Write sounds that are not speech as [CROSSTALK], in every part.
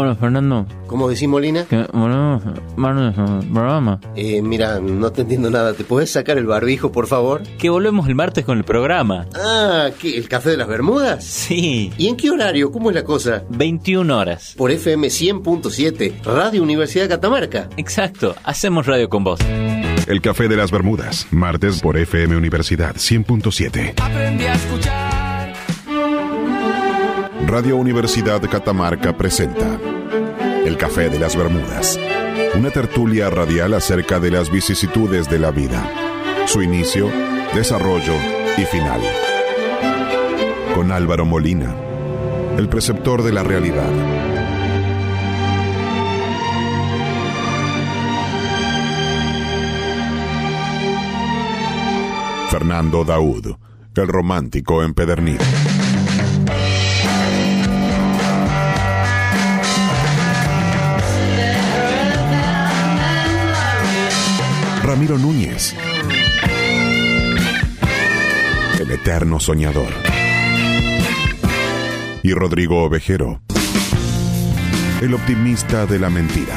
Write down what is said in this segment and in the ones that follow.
Hola, Fernando. ¿Cómo decís, Molina? Que volvemos programa. Eh, mira, no te entiendo nada. ¿Te podés sacar el barbijo, por favor? Que volvemos el martes con el programa. Ah, ¿qué? ¿El Café de las Bermudas? Sí. ¿Y en qué horario? ¿Cómo es la cosa? 21 horas. Por FM 100.7, Radio Universidad de Catamarca. Exacto. Hacemos radio con vos. El Café de las Bermudas, martes por FM Universidad 100.7. Aprendí a escuchar. Radio Universidad Catamarca presenta El Café de las Bermudas, una tertulia radial acerca de las vicisitudes de la vida, su inicio, desarrollo y final. Con Álvaro Molina, el preceptor de la realidad. Fernando Daud, el romántico empedernido. Ramiro Núñez, el eterno soñador. Y Rodrigo Ovejero, el optimista de la mentira.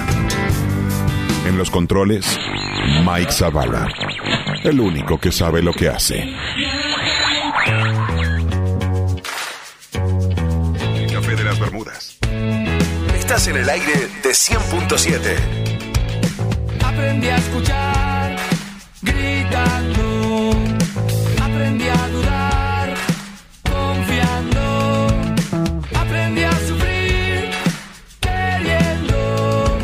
En los controles, Mike Zavala, el único que sabe lo que hace. El Café de las Bermudas. Estás en el aire de 100.7. Aprendí a escuchar, Aprendí a dudar, confiando. Aprendí a sufrir, queriendo.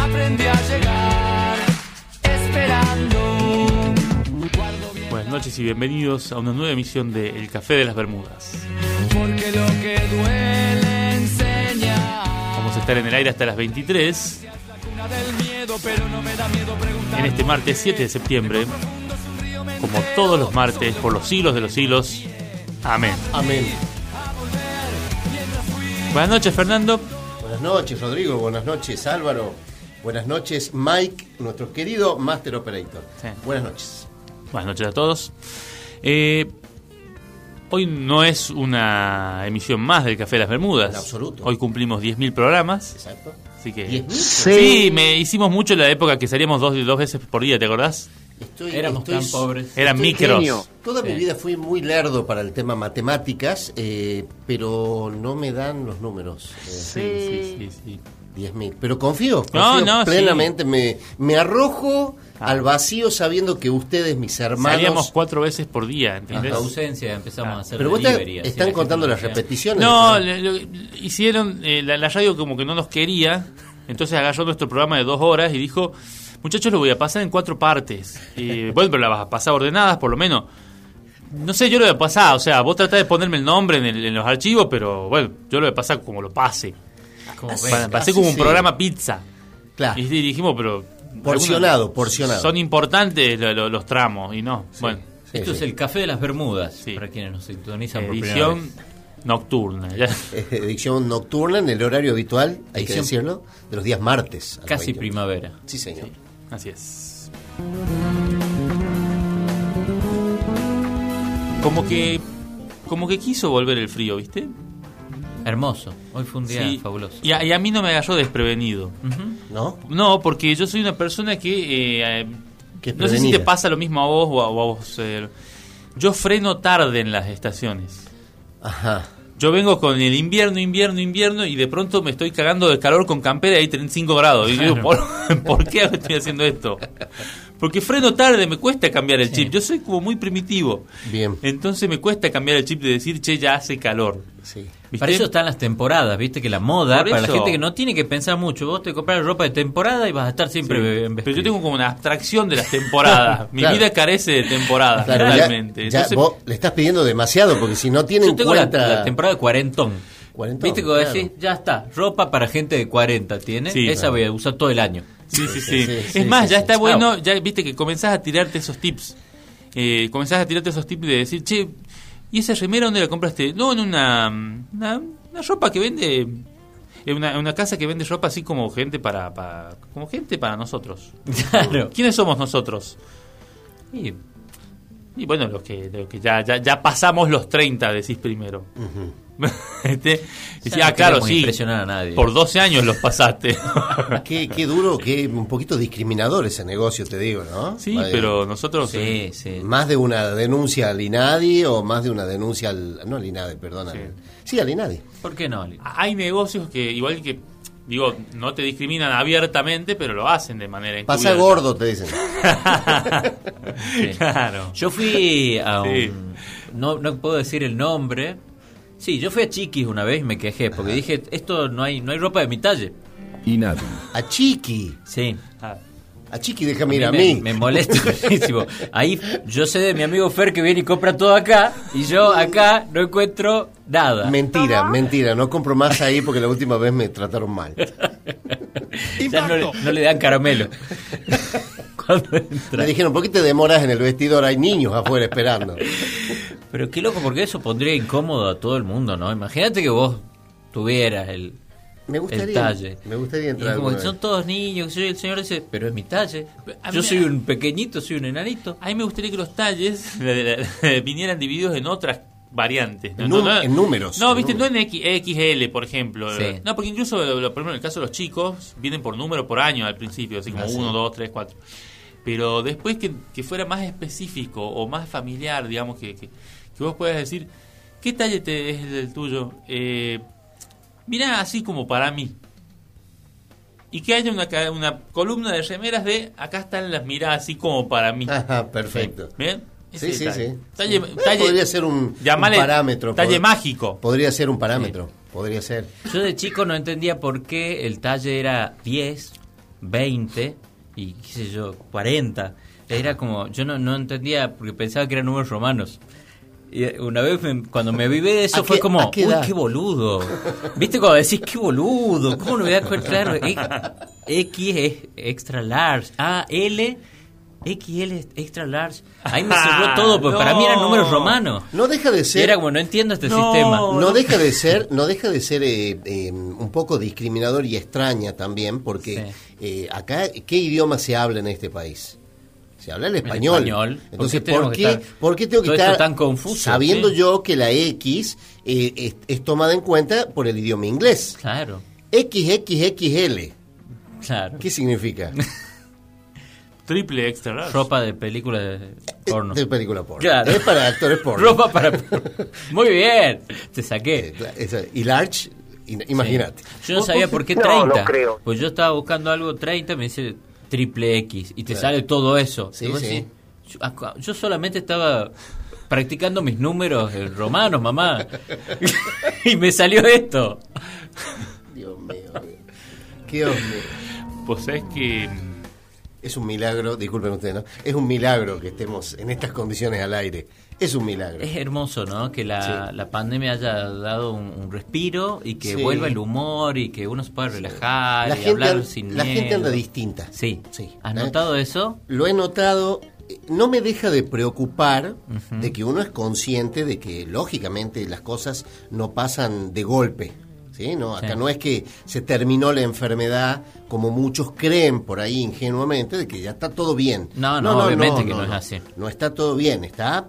Aprendí a llegar, esperando. Buenas noches y bienvenidos a una nueva emisión de El Café de las Bermudas. porque lo que duele enseña. Vamos a estar en el aire hasta las 23 Una del miedo, pero no me da miedo. En este martes 7 de septiembre, como todos los martes, por los siglos de los siglos. Amén. Amén. Buenas noches, Fernando. Buenas noches, Rodrigo. Buenas noches, Álvaro. Buenas noches, Mike, nuestro querido Master Operator. Sí. Buenas noches. Buenas noches a todos. Eh, hoy no es una emisión más del Café de las Bermudas. En absoluto. Hoy cumplimos 10.000 programas. Exacto. Así que... ¿Diez mil? Sí, me hicimos mucho en la época que salíamos dos, dos veces por día, ¿te acordás? Estoy, Éramos estoy- tan pobres. Eran estoy micros. genio. Toda mi Sí. vida fui muy lerdo para el tema matemáticas, eh, pero no me dan los números. Eh, Sí, sí, sí. 10.000. Pero confío, confío No, no, plenamente. Me, me arrojo al vacío sabiendo que ustedes, mis hermanos. Salíamos cuatro veces por día, ¿entendés? La ausencia empezamos Ah. a hacer Pero vos delivery, están contando las repeticiones. No, le- le- hicieron, eh, la, la radio como que no nos quería, entonces agarró nuestro programa de dos horas y dijo, muchachos lo voy a pasar en cuatro partes. Y, [LAUGHS] bueno, pero las vas a pasar ordenadas por lo menos. No sé, yo lo voy a pasar, o sea, vos tratás de ponerme el nombre en, el- en los archivos, pero bueno, yo lo voy a pasar como lo pase. Como Así- como un sí. programa pizza. Claro. Y dijimos, pero... Porcionado, porcionado. Son importantes lo- lo- los tramos, y no. Bueno, Sí, Esto sí. es el Café de las Bermudas, Sí. para quienes nos sintonizan por primera edición vez. nocturna. ya. [LAUGHS] Edición nocturna en el horario habitual, hay que decirlo, de los días martes. Casi 20. primavera. Sí, señor. Así es. Como que como que quiso volver el frío, ¿viste? Hermoso. Hoy fue un día Sí. fabuloso. Y a, y a mí no me agarró desprevenido. ¿No? No, porque yo soy una persona que... eh, Que no sé si te pasa lo mismo a vos o a, o a vos. eh, yo freno tarde en las estaciones. Ajá. Yo vengo con el invierno, invierno, invierno y de pronto me estoy cagando de calor con campera y hay 35 grados. Y yo digo, [LAUGHS] ¿por, ¿por qué estoy haciendo esto? Porque freno tarde, me cuesta cambiar el chip. Yo soy como muy primitivo. Bien. Entonces me cuesta cambiar el chip de decir, che, ya hace calor. Sí. ¿Viste? Para eso están las temporadas, viste que la moda, para la gente que no tiene que pensar mucho, vos te compras ropa de temporada y vas a estar siempre Sí. en Pero yo tengo como una abstracción de las temporadas. [LAUGHS] Mi Claro. vida carece de temporadas, Claro, ya- realmente. ya Entonces, vos le estás pidiendo demasiado porque si no tienen Yo tengo la, cuenta la temporada de cuarentón. Cuarentón, Viste que vos claro. decís, ya está, ropa para gente de 40 tiene, Sí. esa voy a usar todo el año. Sí, sí, sí. Es más, ya está bueno, ya viste que comenzás a tirarte esos tips. Eh, comenzás a tirarte esos tips de decir, che, ¿y esa remera dónde la compraste? No, en una, una, una ropa que vende, en una, casa que vende ropa así como gente para, para como gente para nosotros. [LAUGHS] Claro. ¿Quiénes somos nosotros? Y Y bueno, los que, los que ya, ya, ya pasamos los 30, decís primero. [LAUGHS] Este, decía, Ya ah, claro, sí. impresionar a nadie. Por 12 años los pasaste. [LAUGHS] Qué, qué duro, qué un poquito discriminador ese negocio, te digo, ¿no? sí, Vaya. pero nosotros. Sí, sí. Más de una denuncia al INADI o más de una denuncia al. No al INADI, perdón. Sí. al- Sí, al INADI. ¿Por qué no? Hay negocios que, igual que. Digo, no te discriminan abiertamente, pero lo hacen de manera Pasa encubierta. gordo, te dicen. [LAUGHS] Sí. Claro. Yo fui a un... Sí. No, no puedo decir el nombre. Sí, yo fui a Chiquis una vez y me quejé porque dije, esto no hay no hay ropa de mi talle. INADI. A Chiqui. Sí. Ah, A Chiqui, déjame ir a me, mí. me molesta [LAUGHS] muchísimo. Ahí yo sé de mi amigo Fer que viene y compra todo acá y yo acá no encuentro nada. Mentira, mentira. No compro más ahí porque la última vez me trataron mal. [LAUGHS] Ya no le dan caramelo. [LAUGHS] Cuando entra. Me dijeron, ¿por qué te demoras en el vestidor? Hay niños afuera esperando. [LAUGHS] Pero qué loco, porque eso pondría incómodo a todo el mundo, ¿no? Imagínate que vos tuvieras el, Me el gustaría, talle. me gustaría Y entrar. como que son todos niños, y el señor dice, pero es mi talle. A Yo mí- soy un pequeñito, soy un enanito. A mí me gustaría que los talles [LAUGHS] vinieran divididos en otras variantes. En num- en números, No, en viste, no en X- XL, por ejemplo. Sí. No, porque incluso, lo- lo- por ejemplo, en el caso de los chicos, vienen por número por año al principio, así como Ah, sí. 1, 2, 3, 4. Pero después que, que fuera más específico o más familiar, digamos, que, que, que vos puedas decir, ¿qué talle te es el tuyo? Eh, mirá, así como para mí. Y que haya una, una columna de remeras de acá están las miradas así como para mí. [LAUGHS] Ajá, perfecto. ¿Bien? Sí, sí, talle. sí. Talle, Sí. talle- podría ser un, llamale un parámetro. Talle pod- mágico. Podría ser un parámetro. Podría ser. Yo de chico no entendía por qué el talle era 10, 20 y qué sé yo, 40. Era como, yo no, no entendía porque pensaba que eran números romanos. Y eh, una vez me- cuando me viví de eso ¿A fue qué- como, a qué uy, qué boludo. ¿Viste cuando decís qué boludo? ¿Cómo no me da cuenta? Claro, [LAUGHS] e- X es extra large. Ah, L, XL es extra large. Ahí me cerró [LAUGHS] todo, porque para mí eran números romanos. No deja de Y ser. era como, no entiendo este No. sistema. no deja de ser, no deja de ser eh, eh, un poco discriminador y extraña también, porque eh, acá, ¿qué idioma se habla en este país? Se habla el español. español. ¿Por Entonces, ¿por qué, estar por qué tengo que estar tan confuso? sabiendo Sí. yo que la X eh, es, es tomada en cuenta por el idioma inglés? Claro, XXXL. claro. ¿Qué significa? [LAUGHS] Triple extra large. Ropa de película de porno. De película porno. Claro. Es para actores porno. [LAUGHS] Ropa para... [LAUGHS] Muy bien, te Eh, saqué. Y large, imagínate. Yo no sabía por qué No, 30. no creo. Pues yo estaba buscando algo 30, me dice triple X y te sale todo eso. Sí, Y vos sí. decís, yo, acá- yo solamente estaba practicando mis números romanos, mamá. [LAUGHS] y me salió esto. Dios mío. Dios mío. Pues es que. Es un milagro, disculpen ustedes, ¿no? Es un milagro que estemos en estas condiciones al aire. Es un milagro. Es hermoso, ¿no? Que la, Sí. la pandemia haya dado un, un respiro y que Sí. vuelva el humor y que uno se pueda relajar La y gente, hablar an- sin la miedo. gente anda distinta. Sí. Sí. ¿Has ¿Eh? notado eso? Lo he notado. eh, No me deja de preocupar de que uno es consciente de que, lógicamente, las cosas no pasan de golpe. ¿Sí? No, acá Sí. no es que se terminó la enfermedad, como muchos creen por ahí ingenuamente, de que ya está todo bien. No, no, obviamente que no es así. No está todo bien, está...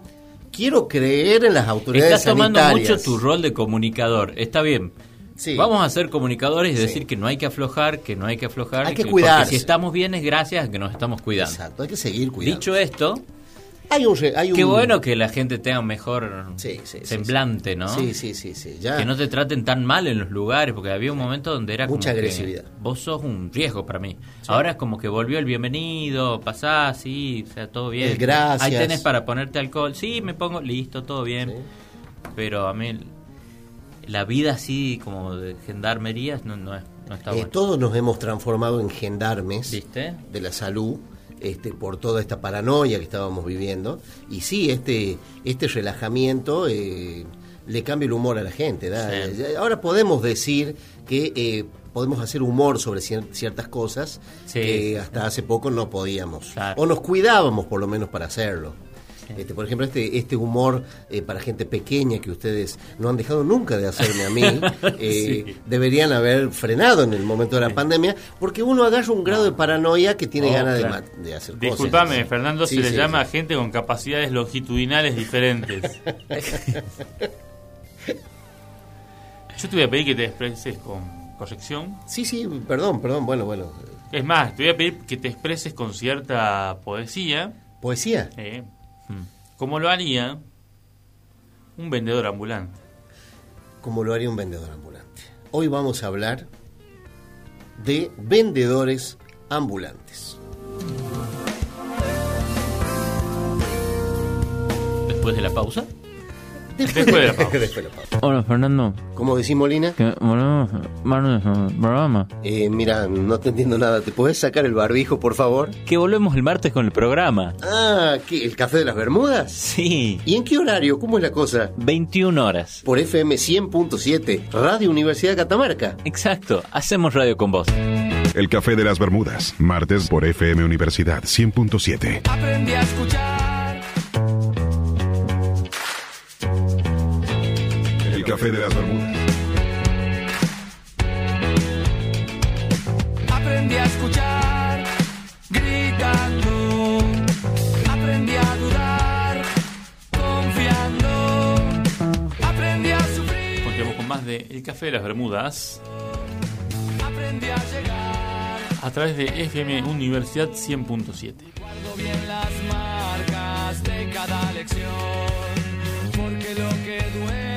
Quiero creer en las autoridades Estás tomando sanitarias. mucho tu rol de comunicador. Está bien. Sí. Vamos a ser comunicadores y Sí. decir que no hay que aflojar, que no hay que aflojar. Hay que porque cuidarse. si estamos bien es gracias a que nos estamos cuidando. Exacto, hay que seguir cuidando. Dicho esto, hay un, hay qué un- bueno que la gente tenga un mejor Sí, sí, sí, semblante, sí. ¿no? Sí, sí, sí, sí. Ya. Que no te traten tan mal en los lugares, porque había un momento donde era Mucha como que agresividad. vos sos un riesgo para mí. Ahora es como que volvió el bienvenido, pasás, sí, o sea, todo bien. El gracias. Ahí tenés para ponerte alcohol, sí, me pongo, listo, todo bien. Pero a mí la vida así como de gendarmerías no, no, es, no está Eh, bueno. todos nos hemos transformado en gendarmes ¿Viste? de la salud este, por toda esta paranoia que estábamos viviendo. Y sí, este, este relajamiento eh, le cambia el humor a la gente. Ya- Ahora podemos decir que eh, podemos hacer humor sobre cier- ciertas cosas Sí. que hasta hace poco no podíamos. Claro. O nos cuidábamos por lo menos para hacerlo. Este, por ejemplo, este, este humor eh, para gente pequeña que ustedes no han dejado nunca de hacerme a mí, [LAUGHS] eh, deberían haber frenado en el momento de la pandemia, porque uno agarra un grado de paranoia que tiene Oh, ganas de claro. ma- de, hacer cosas. Disculpame, Fernando, Sí, se le llama a gente con capacidades longitudinales diferentes. [LAUGHS] Yo te voy a pedir que te expreses con corrección. Sí, sí, perdón, perdón, bueno, bueno. Es más, te voy a pedir que te expreses con cierta poesía, ¿Poesía? eh, como lo haría un vendedor ambulante. Como lo haría un vendedor ambulante. Hoy vamos a hablar de vendedores ambulantes. Después de la pausa. Después de la pausa. Después de la pausa. Hola, Fernando. ¿Cómo decís, Molina? Que volvemos martes programa. Eh, mira, no te entiendo nada. ¿Te puedes sacar el barbijo, por favor? Que volvemos el martes con el programa. Ah, ¿qué? ¿El café de las Bermudas? Sí. ¿Y en qué horario? ¿Cómo es la cosa? 21 horas. Por FM 100.7, Radio Universidad de Catamarca. Exacto. Hacemos radio con vos. El café de las Bermudas, martes por FM Universidad 100.7. Aprendí a escuchar. Café de las Bermudas. Aprendí a escuchar. Gritando. Aprendí a dudar. Confiando. Aprendí a sufrir. Continuamos con más de El Café de las Bermudas Aprendí a llegar. a través de FM Universidad 100.7. Guardo bien las marcas de cada lección. Porque lo que duele.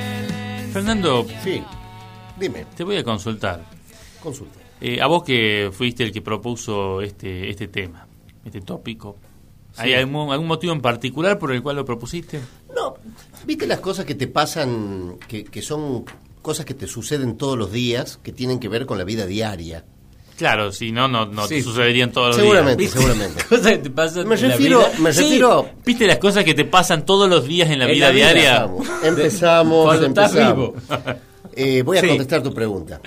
Fernando, Sí, dime, te voy a consultar. consulta. Eh, a vos que fuiste el que propuso este, este tema, este tópico. ¿Hay algún, algún motivo en particular por el cual lo propusiste? No, viste las cosas que te pasan, que, que son cosas que te suceden todos los días, que tienen que ver con la vida diaria. Claro, si no, no, no te sucederían todos los Seguramente, días. seguramente. [LAUGHS] Cosas que te pasan Me en la refiero, vida. me Sí, refiero. ¿Viste las cosas que te pasan todos los días en la En vida la vida, diaria? Empezamos, empezamos. Empezamos. vivo. Eh, voy a Sí. contestar tu pregunta.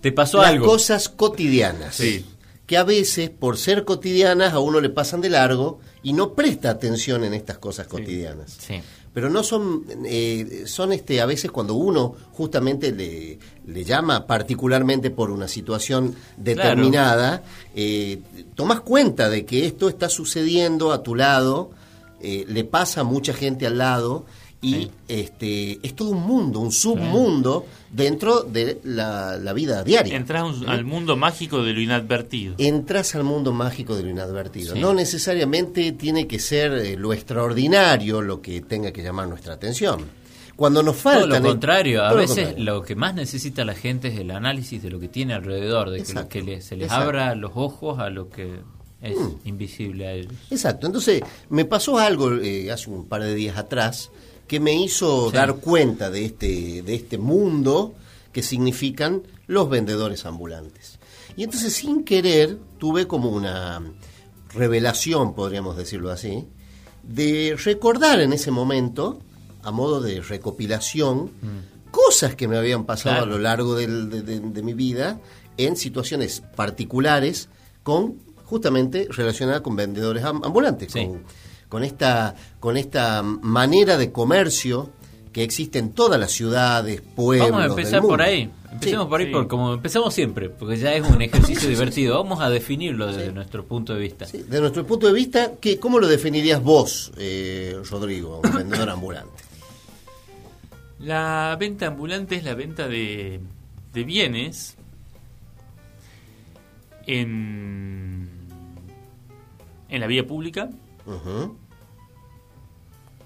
Te pasó Las algo. cosas cotidianas. Sí. Que a veces, por ser cotidianas, a uno le pasan de largo y no presta atención en estas cosas cotidianas. Sí. Pero no son, eh, son este, a veces cuando uno justamente le, le llama particularmente por una situación determinada, eh, tomas cuenta de que esto está sucediendo a tu lado, eh, le pasa a mucha gente al lado y este, es todo un mundo, un submundo dentro de la, la vida diaria. Entras un- al mundo mágico de lo inadvertido. Entras al mundo mágico de lo inadvertido. Sí. No necesariamente tiene que ser eh, lo extraordinario lo que tenga que llamar nuestra atención. Cuando nos Todo falta lo contrario, a todo lo veces contrario. lo que más necesita la gente es el análisis de lo que tiene alrededor, de que, Exacto, que le- se les exacto. abra los ojos a lo que es Mm. invisible a ellos. Exacto. Entonces, me pasó algo eh, hace un par de días atrás que me hizo Sí. dar cuenta de este, de este mundo que significan los vendedores ambulantes. Y entonces, sin querer, tuve como una revelación, podríamos decirlo así, de recordar en ese momento, a modo de recopilación, cosas que me habían pasado Claro. a lo largo del- de, de- de mi vida en situaciones particulares con justamente relacionadas con vendedores am- ambulantes, Sí. con, con esta con esta manera de comercio que existe en todas las ciudades, pueblos. Vamos a del empezar mundo. por ahí. Empecemos Sí. por ahí, sí. por como empezamos siempre, porque ya es un ejercicio [LAUGHS] divertido. Vamos a definirlo desde nuestro punto de vista. Sí, de nuestro punto de vista, ¿qué, ¿cómo lo definirías vos, eh, Rodrigo, un [COUGHS] vendedor ambulante? La venta ambulante es la venta de, de bienes en, en la vía pública Ujú.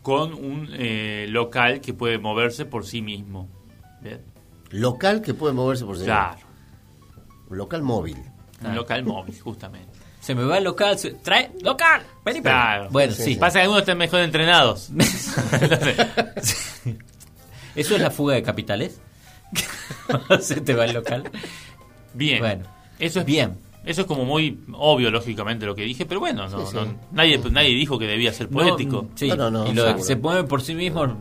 Con un eh, local que puede moverse por sí mismo. ¿Bien? Local que puede moverse por sí mismo. Claro, Local móvil. un local [LAUGHS] móvil, justamente. Se me va el local, se- trae local. Vení. Claro. Bueno, Sí, sí. sí. Pasa que algunos están mejor entrenados. [LAUGHS] [LAUGHS] ¿Eso es la fuga de capitales? se te va el local. Bien. Bueno, eso es bien. Eso es como muy obvio, lógicamente, lo que dije, pero bueno, no, Sí, sí. no- nadie, nadie dijo que debía ser poético. No, sí, No, no, no, y lo de que se mueve por sí mismo no,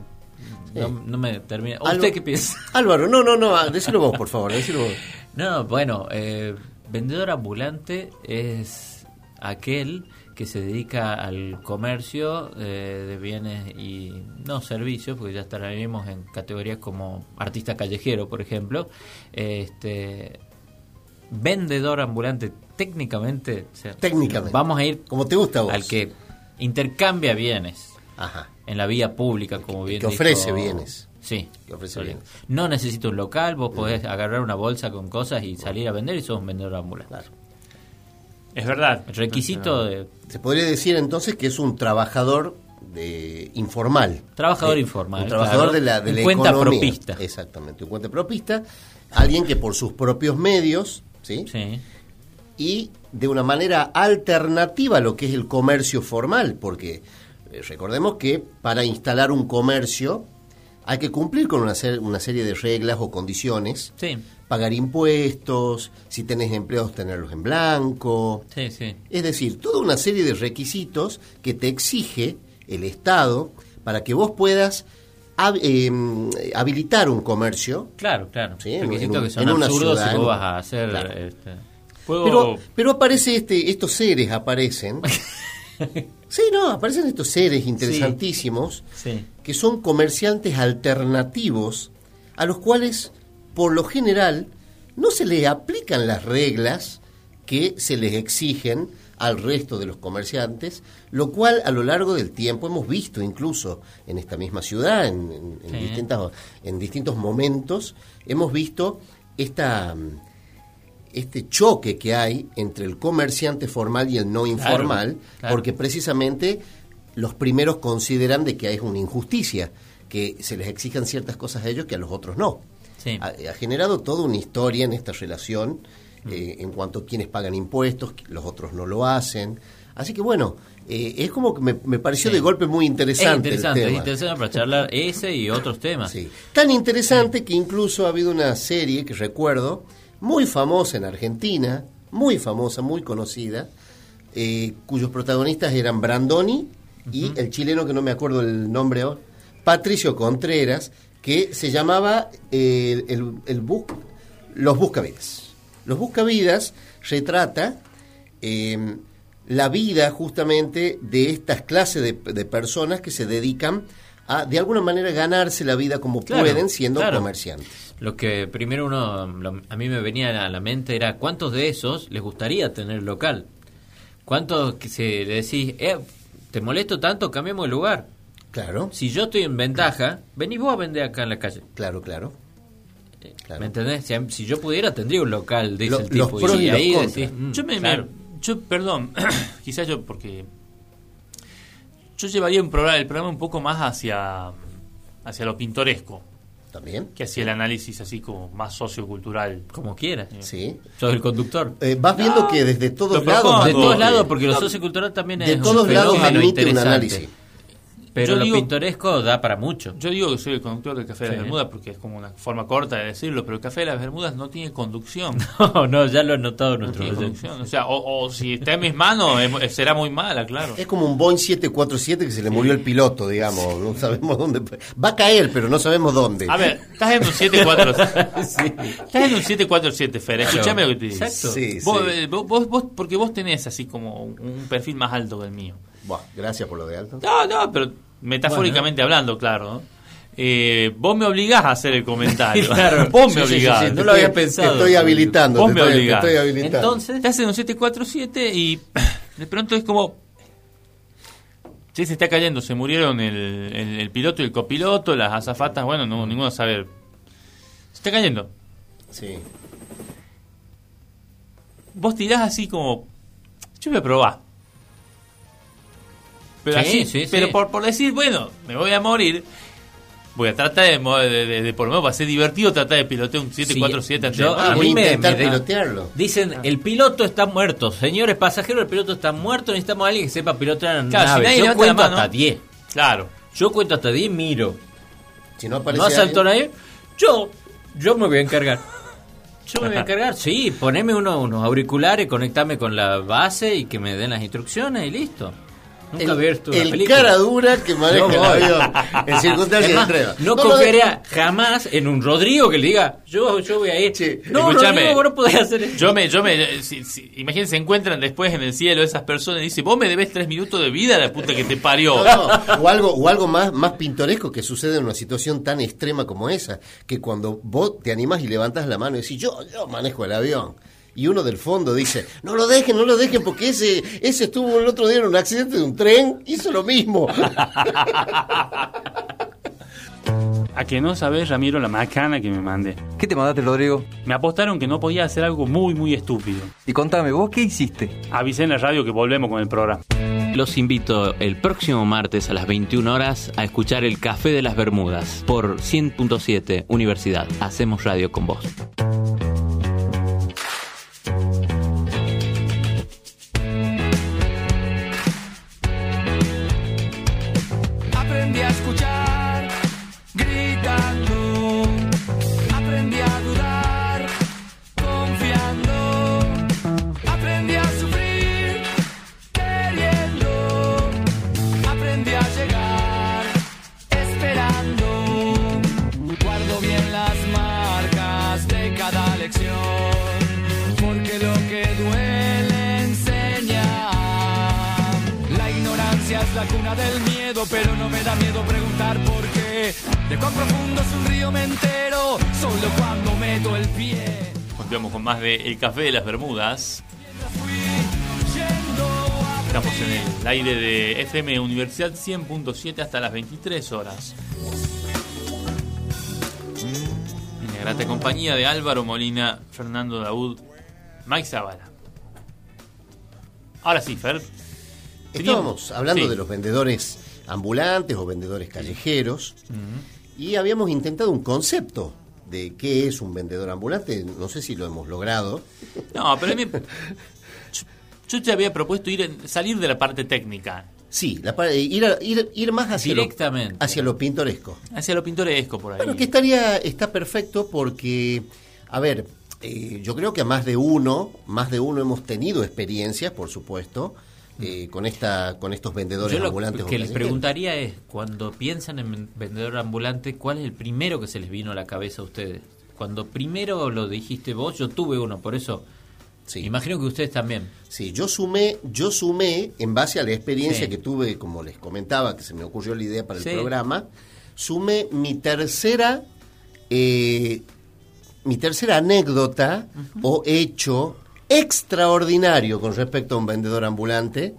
no me termina. ¿Usted Algo- qué piensa? Álvaro, no, no, no, ah, decilo vos, por favor, decilo vos. [LAUGHS] No, bueno, eh, vendedor ambulante es aquel que se dedica al comercio eh, de bienes y no servicios, porque ya estaremos en categorías como artista callejero, por ejemplo. Este vendedor ambulante, técnicamente, o sea, Técnicamente. vamos a ir Como te gusta a vos. al que intercambia bienes. Ajá. en la vía pública, como bien que dijo- ofrece bienes. Sí. Que ofrece bienes. No necesita un local, vos podés agarrar una bolsa con cosas y salir a vender y sos un vendedor ambulante. Es verdad. El requisito de Se podría decir entonces que es un trabajador de, informal. Trabajador Eh, informal, Un trabajador claro. de la, de Un la cuenta economía. propista. Exactamente, un cuenta propista. Alguien que por sus propios medios, ¿sí? Sí. y de una manera alternativa a lo que es el comercio formal, porque eh, recordemos que para instalar un comercio hay que cumplir con una, ser- una serie de reglas o condiciones, Sí. pagar impuestos, si tenés empleados tenerlos en blanco, Sí, sí. es decir, toda una serie de requisitos que te exige el Estado para que vos puedas hab- em, habilitar un comercio. Claro, claro. Sí, en- Requisitos en un- que son en una ciudad, si vos vas a hacer... Claro. este, ¿Puedo- Pero, pero aparece este, estos seres aparecen. [LAUGHS] sí, no, aparecen estos seres interesantísimos Sí. que son comerciantes alternativos a los cuales, por lo general, no se les aplican las reglas que se les exigen al resto de los comerciantes, lo cual a lo largo del tiempo hemos visto incluso en esta misma ciudad, en, en- distintas, en distintos momentos, hemos visto esta, este choque que hay entre el comerciante formal y el no informal, claro. porque precisamente los primeros consideran de que es una injusticia, que se les exijan ciertas cosas a ellos que a los otros no. Sí. Ha, ha generado toda una historia en esta relación eh, en cuanto a quienes pagan impuestos, los otros no lo hacen. Así que bueno, eh, es como que me, me pareció Sí. de golpe muy Es interesante. interesante, el es tema. interesante para charlar [LAUGHS] ese y otros temas. Sí. Tan interesante que incluso ha habido una serie que recuerdo, muy famosa en Argentina, muy famosa, muy conocida, eh, cuyos protagonistas eran Brandoni y el chileno que no me acuerdo el nombre ahora, Patricio Contreras, que se llamaba eh, el, el bus- Los Buscavidas. Los Buscavidas retrata eh, la vida justamente de estas clases de, de personas que se dedican a, de alguna manera, ganarse la vida como Claro, pueden siendo claro. comerciantes. Lo que primero uno, lo- a mí me venía a la mente era cuántos de esos les gustaría tener local. ¿Cuántos que se le decís, eh, te molesto tanto, cambiemos de lugar? Claro, Si yo estoy en ventaja, vení vos a vender acá en la calle. claro, claro. Claro. ¿Me entendés? Si, si yo pudiera, tendría un local, dice Lo- el los tipo. pros y los ahí decís, mm, Yo me, claro. me- yo, perdón, [CLEARS THROAT] quizás yo porque yo llevaría un programa, el programa un poco más hacia hacia lo pintoresco, También. que hacia el análisis así como más sociocultural. Como quieras. Sí. Sos el conductor. Eh, vas viendo que desde todos lados... De todos lados, porque lo sociocultural también De es todos un lados admite un análisis. Pero Yo lo digo- pintoresco da para mucho. Yo digo que soy el conductor del Café de Sí. las Bermudas porque es como una forma corta de decirlo, pero el Café de las Bermudas no tiene conducción. [LAUGHS] No, no, ya lo he notado No nuestro tiene oyente. conducción. O sea, o, o si está en mis manos, es- será muy mala, claro. Es como un Boeing 747 que se le murió el piloto, digamos. No sabemos dónde... Va a caer, pero no sabemos dónde. A ver, estás en un 747. [LAUGHS] Estás en un 747, Fer. Escuchame lo que te digo. Exacto. Sí, Vos, sí. eh, vos, vos- vos- porque vos tenés así como un, un perfil más alto que el mío. Buah, gracias por lo de alto. No, no, pero metafóricamente hablando, claro. ¿no? Eh, vos me obligás a hacer el comentario. [LAUGHS] Claro. [LAUGHS] vos Sí, me sí, sí, obligás. sí, Te no lo había estoy- pensado. Te estoy habilitando. Vos te me estoy, te obligás. estoy habilitando. Entonces, Estás en un 747 y [CLEARS THROAT] de pronto es como... Che, se está cayendo, se murieron el, el- el piloto y el copiloto, las azafatas, bueno, no, ninguno sabe. Se está cayendo. Sí. Vos tirás así como... Yo voy a probar. Pero Sí, así, sí, pero sí. por, por decir, bueno, me voy a morir, voy a tratar de, de, de- de- por lo menos va a ser divertido tratar de pilotear un 747 antes de yo- a Ah, mí me- intentar me pilotearlo. dicen, el piloto está muerto. Señores pasajeros, el piloto está muerto. Necesitamos a alguien que sepa pilotear en Claro, si nave. nadie Yo cuento la mano- hasta 10. Claro. Yo cuento hasta 10, miro. Si no aparece ¿No alguien- nadie? Yo, yo me voy a encargar. Yo me voy a [LAUGHS] encargar, sí, poneme uno- unos auriculares, conectame con la base y que me den las instrucciones y listo. Nunca el, he visto una el película. cara dura que maneja Yo el avión en circunstancias extremas. no, confiaría jamás en un Rodrigo que le diga, yo, yo voy a ir. Sí. No, Escuchame. Rodrigo, vos no podés hacer eso. Yo me, yo me, si, si- imagínense, se encuentran después en el cielo esas personas y dicen, vos me debes tres minutos de vida, la puta que te parió. No, no, o algo, o algo más, más pintoresco que sucede en una situación tan extrema como esa, que cuando vos te animás y levantas la mano y decís, yo, yo manejo el avión, y uno del fondo dice, no lo dejen, no lo dejen, porque ese, ese estuvo el otro día en un accidente de un tren, hizo lo mismo. [LAUGHS] A que no sabes, Ramiro, la macana que me mandé. ¿Qué te mandaste, Rodrigo? Me apostaron que no podía hacer algo muy, muy estúpido. Y contame, ¿vos qué hiciste? Avisé en la radio que volvemos con el programa. Los invito el próximo martes a las 21 horas a escuchar el Café de las Bermudas por 100.7 Universidad. Hacemos radio con vos. Pero no me da miedo preguntar por qué. De cuán profundo es un río me entero, solo cuando meto el pie. Continuamos con más de El Café de las Bermudas. Estamos en el aire de FM Universidad 100.7 hasta las 23 horas. En la grata compañía de Álvaro Molina, Fernando Daud, Mike Zavala. Ahora sí, Fer. Estábamos hablando Sí. de los vendedores ambulantes o vendedores callejeros y habíamos intentado un concepto de qué es un vendedor ambulante. No sé si lo hemos logrado. No, pero a mí- yo- [LAUGHS] yo te había propuesto ir en- salir de la parte técnica, Sí, la pa- ir, a- ir, ir más hacia Directamente. Lo, hacia lo pintoresco. hacia lo pintoresco por ahí. Bueno, que estaría, está perfecto porque, a ver, eh, yo creo que a más de uno, más de uno hemos tenido experiencias, por supuesto, eh, con esta, con estos vendedores Yo lo ambulantes. o que les preguntaría es, cuando piensan en vendedor ambulante, ¿cuál es el primero que se les vino a la cabeza a ustedes? Cuando primero lo dijiste vos, yo tuve uno, por eso Sí. imagino que ustedes también. Sí, yo sumé, yo sumé en base a la experiencia Sí. que tuve, como les comentaba, que se me ocurrió la idea para el programa, sumé mi tercera, eh, mi tercera anécdota o hecho extraordinario con respecto a un vendedor ambulante,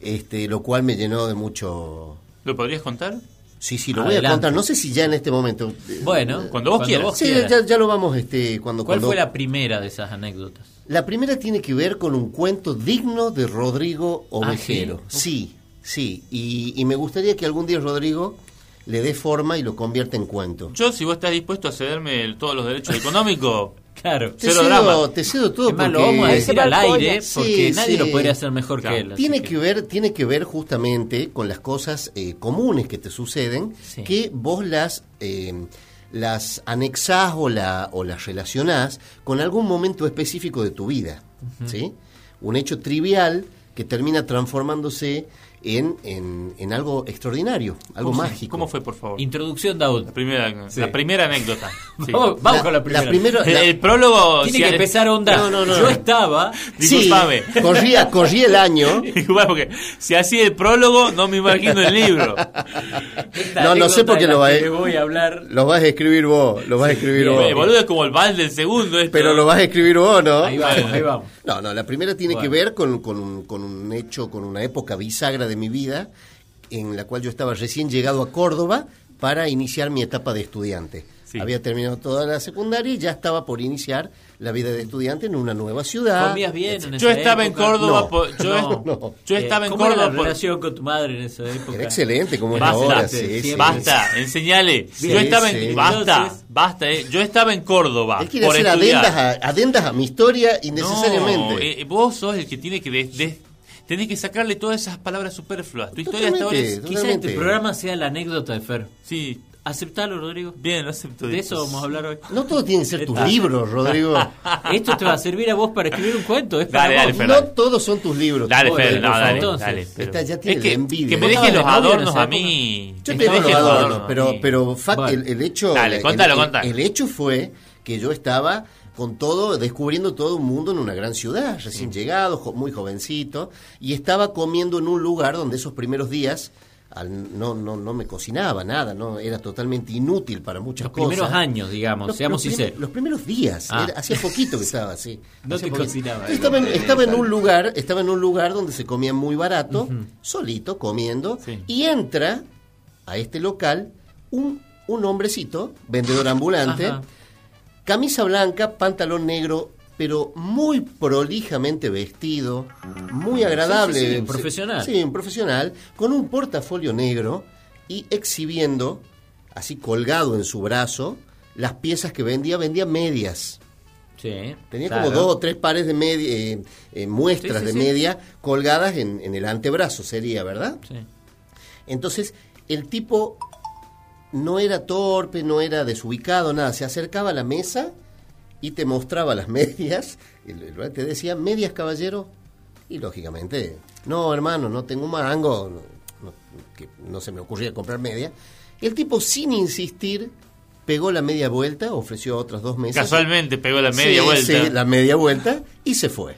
este, lo cual me llenó de mucho. ¿Lo podrías contar? Sí, sí, lo voy a contar. No sé si ya en este momento. Bueno, Cuando vos quieras. Sí, quieras. ya, ya lo vamos, este, cuando. ¿Cuál cuando- fue la primera de esas anécdotas? La primera tiene que ver con un cuento digno de Rodrigo Ovejero. ¿Ah, sí, sí. Y, y me gustaría que algún día Rodrigo le dé forma y lo convierta en cuento. Yo, si vos estás dispuesto a cederme el- todos los derechos económicos, [LAUGHS] Claro. Te cero cedo, drama. te cedo todo Es más, lo porque vamos a decir al aire Sí, porque nadie sí. lo podría hacer mejor Claro. que él. tiene que ver tiene que ver justamente con las cosas eh, comunes que te suceden Sí. que vos las eh, las anexás o la o las relacionás con algún momento específico de tu vida ¿sí? un hecho trivial que termina transformándose en, en, en algo extraordinario algo ¿cómo- mágico ¿Cómo fue, por favor? Introducción, Daud. [LAUGHS] La primera, la primera anécdota. Sí. Vamos, vamos con la primera. El, la- el prólogo... Tiene si que empezar onda. No, no, no. Yo estaba. sí, Disculpame. corría corría el año [LAUGHS] Igual, porque si así el prólogo, no me imagino el libro. esta No, no sé por qué lo va a- voy a hablar. lo vas a escribir vos lo vas a escribir vos El boludo es como el Val del segundo. Esto. Pero lo vas a escribir vos, ¿no? Ahí vamos, ahí vamos. No, no, la primera tiene Bueno. que ver con, con un, con un hecho, con una época bisagra de mi vida, en la cual yo estaba recién llegado a Córdoba para iniciar mi etapa de estudiante. Sí. Había terminado toda la secundaria y ya estaba por iniciar la vida de estudiante en una nueva ciudad. ¿Comías bien en Yo esa estaba en? Córdoba. No, por- yo, no, no. yo Eh, estaba en ¿Cómo era Córdoba. la por- relación con tu madre en esa época? Era excelente, como es Basta, ahora. sí, Sí, sí. Basta, enseñale. Sí, yo estaba sí. en. Basta, Entonces- basta. eh. Yo estaba en Córdoba. Él quiere por hacer adendas a, adendas a mi historia innecesariamente. No, eh, vos sos el que tiene que. des- des- tenés que sacarle todas esas palabras superfluas. Tu historia hasta ahora es. Quizás este programa sea la anécdota de Fer. Sí, Aceptalo, Rodrigo. bien, lo acepto. De eso vamos a hablar hoy. No todo tiene que ser tus libros, Rodrigo. [LAUGHS] Esto te va a servir a vos para escribir un cuento. Es Dale, dale. Fer. No todos son tus libros. Dale, Fer, no, dale. Entonces, dale. pero- esta ya tiene es que, envidia. que me ¿Vos dejen los adornos a mí. Yo tengo dejen los adornos, pero, pero fact, Bueno. el, el hecho, Dale, contalo, el, contalo. el hecho fue que yo estaba con todo, descubriendo todo un mundo en una gran ciudad, recién llegado, jo- muy jovencito, y estaba comiendo en un lugar donde esos primeros días al- no, no, no me cocinaba nada, no era totalmente inútil para muchas Los cosas. primeros años, digamos, Los- seamos los prim- sinceros. Los primeros días, Ah. era- hacía poquito que [LAUGHS] estaba así. No te cocinaba. Estaba en, estaba en un lugar, estaba en un lugar donde se comía muy barato, solito, comiendo, Sí. y entra a este local un, un hombrecito, vendedor ambulante, Ajá. Camisa blanca, pantalón negro, pero muy prolijamente vestido, muy agradable. sí, sí, un profesional. Sí, un profesional, con un portafolio negro y exhibiendo, así colgado en su brazo, las piezas que vendía, vendía medias. Sí, Tenía claro. como dos o tres pares de media, eh, eh, muestras de media colgadas en, en el antebrazo, sería, ¿verdad? Sí. Entonces, el tipo no era torpe, no era desubicado, nada. Se acercaba a la mesa y te mostraba las [LAUGHS] medias. Y te decía, medias, caballero. Y lógicamente, no, hermano, no tengo un mango. No, no- que no se me ocurría comprar media. El tipo, sin insistir, pegó la media vuelta, ofreció otras dos mesas. Casualmente pegó la media Sí, vuelta. sí, la media vuelta y se fue.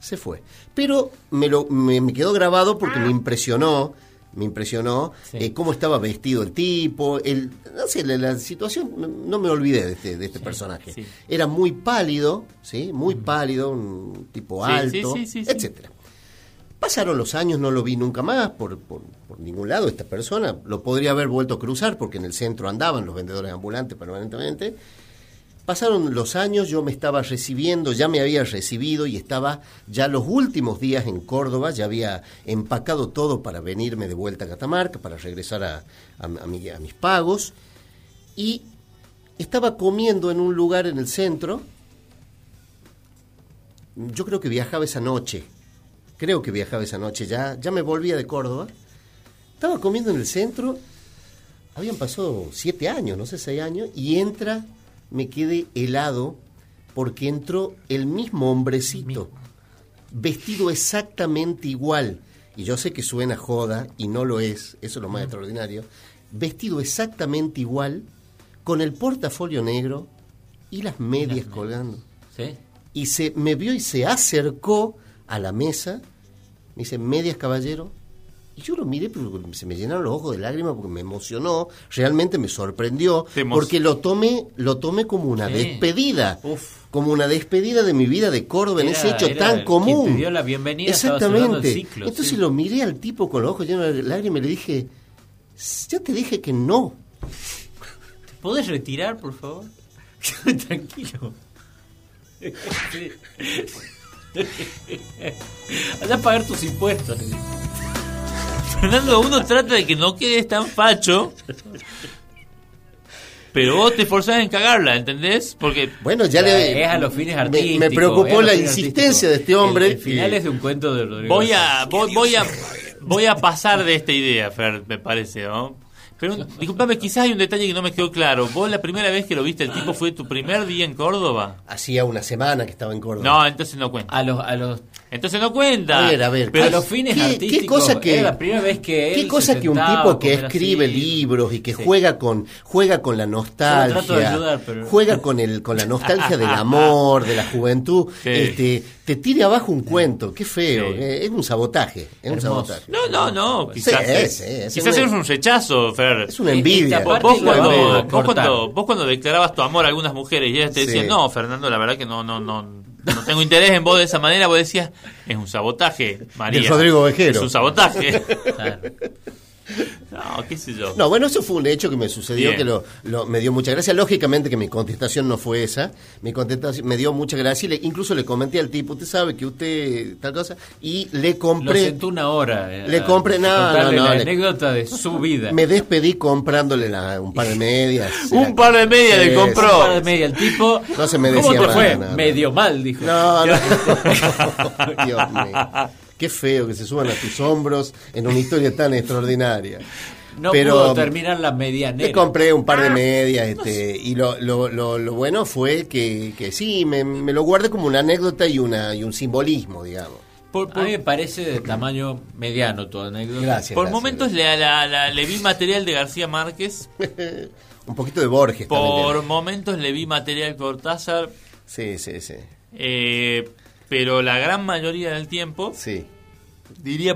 Se fue. Pero me, lo, me, me quedó grabado porque me impresionó, me impresionó Sí. eh, cómo estaba vestido el tipo, el, no sé, la, la situación, no- me olvidé de este, de este personaje. sí. Era muy pálido, ¿sí? Muy pálido, un tipo alto, etcétera. Pasaron los años, no lo vi nunca más por, por, por ningún lado. Esta persona lo podría haber vuelto a cruzar porque en el centro andaban los vendedores ambulantes permanentemente. Pasaron los años, yo me estaba recibiendo, ya me había recibido y estaba ya los últimos días en Córdoba, ya había empacado todo para venirme de vuelta a Catamarca, para regresar a, a- a mi- a mis pagos. Y estaba comiendo en un lugar en el centro. Yo creo que viajaba esa noche. Creo que viajaba esa noche, ya, ya me volvía de Córdoba. Estaba comiendo en el centro, habían pasado siete años, no sé, seis años, y entra, me quedé helado, porque entró el mismo hombrecito, vestido exactamente igual. Y yo sé que suena joda, y no lo es, eso es lo más extraordinario. Vestido exactamente igual, con el portafolio negro y las medias colgando Sí. y se me vio y se acercó a la mesa, me dice, medias caballero, y yo lo miré, pero se me llenaron los ojos de lágrimas porque me emocionó, realmente me sorprendió, emo- porque lo tomé, lo tomé como una Sí. despedida, Uf. como una despedida de mi vida de Córdoba en Era- ese hecho tan común. te dio la bienvenida, cerrando el Exactamente. ciclo, Entonces sí. lo miré al tipo con los ojos llenos de lágrimas y le dije, ya te dije que no. ¿Te podés retirar, por favor? [LAUGHS] Tranquilo. [LAUGHS] Allá a pagar tus impuestos. Fernando, uno trata de que no quedes tan facho. Pero vos te esforzás en cagarla, ¿entendés? Porque Bueno, ya le... es a los fines me- artísticos. Me, preocupó la insistencia de este hombre. El, el final que- es de un cuento de Rodrigo. voy a, voy, voy a voy a pasar de esta idea, Fer, me parece, ¿no? Pero disculpame, quizás hay un detalle que no me quedó claro. ¿Vos la primera vez que lo viste el tipo fue tu primer día en Córdoba? Hacía una semana que estaba en Córdoba. No, entonces no cuenta. A los, a los, Entonces no cuenta. A ver, a ver, Pero a los fines ¿qué- qué artísticos. cosa que- era la primera vez que él Qué cosa se que un tipo que escribe así. libros y que Sí. juega con juega con la nostalgia, trato de ayudar, pero- juega con el con la nostalgia del [LAUGHS] amor, de la juventud, Sí. este, te tire abajo un cuento, qué feo, Sí. eh, es un sabotaje, es un sabotaje. No, no, no. Quizás, es, es quizás es un rechazo, Fer. Es una envidia. Vos, cuando, vos, cuando, vos cuando declarabas tu amor a algunas mujeres y ellas te decían, no, Fernando, la verdad que no, no, no, no tengo interés en vos de esa manera, vos decías, es un sabotaje, María. Del Rodrigo Vejero. Es un sabotaje. Claro. No, qué sé yo. No, bueno, eso fue un hecho que me sucedió Bien. que lo, lo- me dio mucha gracia. Lógicamente que mi contestación no fue esa. Mi contestación me dio mucha gracia y le- incluso le comenté al tipo, usted sabe que usted tal cosa, y le Lo compré. sentó una hora. eh, Le compré- a no, no, no, La le- anécdota de su vida. Me despedí comprándole la- un par de medias. [LAUGHS] Un par de medias le compró. Hora de media, el tipo. [LAUGHS] No se me ¿Cómo decía te fue? Medio mal, dijo. No, no. [LAUGHS] Dios mío. Qué feo que se suban a tus hombros en una historia tan [LAUGHS] extraordinaria. No Pero pudo terminar la medianera. Le compré un par de medias este, y lo, lo, lo, lo bueno fue que, que sí, me, me lo guardé como una anécdota y, una, y un simbolismo, digamos. Por, A por- mí me parece de tamaño mediano tu anécdota. Gracias. por gracias. momentos le, la- la- le vi material de García Márquez, [LAUGHS] Un poquito de Borges por momentos le vi material Cortázar, Sí, sí, sí. eh, pero la gran mayoría del tiempo, Sí. Diría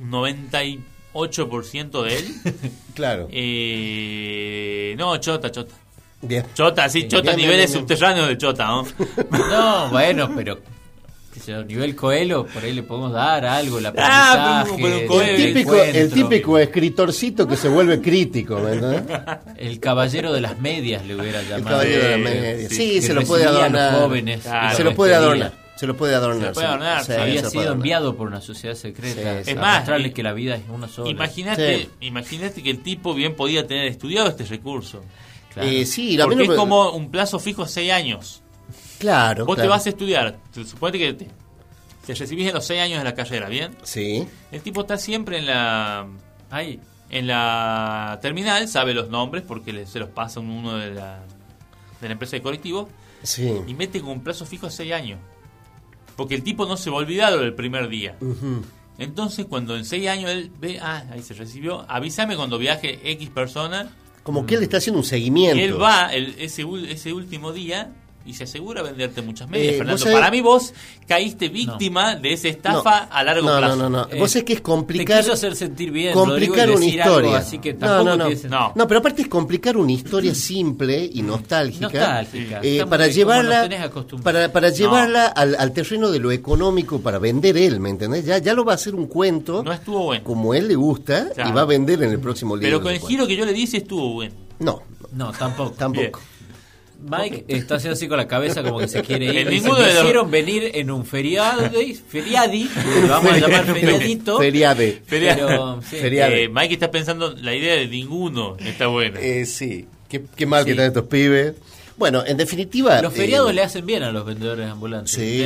90 y 8% de él. [LAUGHS] Claro. Eh, no, chota, chota. Bien. Chota, sí, chota, Bien, niveles bien, bien. subterráneos de chota, ¿no? [LAUGHS] No, bueno, pero nivel Coelho, por ahí le podemos dar algo, el Ah, aprendizaje, pero- pero Coelho- El el típico, el típico escritorcito que se vuelve crítico, [LAUGHS] el caballero de las medias le hubiera El llamado. caballero de la Eh, media. sí, se lo puede adornar. jóvenes Claro. Se lo puede adornar. Se lo puede adornar. Se lo puede adornar, Sí, Había sido adornar. enviado por una sociedad secreta. Es a más, mostrarles y- que la vida es una sola. Imagínate, Sí. imagínate que el tipo bien podía tener estudiado este recurso. Claro. Eh, sí, la Porque menos- es como un plazo fijo a 6 años. Claro. Vos te vas a estudiar, te- suponete que te, te recibís en los 6 años de la carrera, ¿bien? Sí. El tipo está siempre en la Ay, en la terminal, sabe los nombres porque le- se los pasa uno de la, de la empresa de colectivo Sí. y mete con un plazo fijo a 6 años. Porque el tipo no se va a olvidar del primer día. Entonces, cuando en 6 años él ve, ah, ahí se recibió, avísame cuando viaje X persona. Como que él está haciendo un seguimiento. Él va el- ese, ese último día y se asegura venderte muchas medias. Eh, Fernando, vos sabés- para mí vos caíste víctima de esa estafa a largo no, plazo. No, no, no. Eh, Vos es que es te complicar. quiso hacer sentir bien, complicar Rodrigo, y una decir algo, historia. así que no, tampoco no, no. tienes- No. No, pero aparte es complicar una historia simple y nostálgica. Nostálgica. eh, para llevarla para, para llevarla al, al terreno de lo económico para vender él, ¿me entendés? Ya, ya lo va a hacer un cuento No estuvo bueno. como él le gusta y va a vender en el próximo libro. Pero con el giro que yo le di sí estuvo bueno. No, No, tampoco. tampoco. Mike está haciendo así con la cabeza como que se quiere ir. Ninguno "Me de los- hicieron venir en un feriado, feriadi, lo vamos a llamar feriadito. Feriade. Pero, sí. Feriade. Eh, Mike está pensando, la idea de ninguno está buena. Eh, sí, qué, qué mal que están estos pibes. Bueno, en definitiva... Los feriados eh, le hacen bien a los vendedores ambulantes. Sí,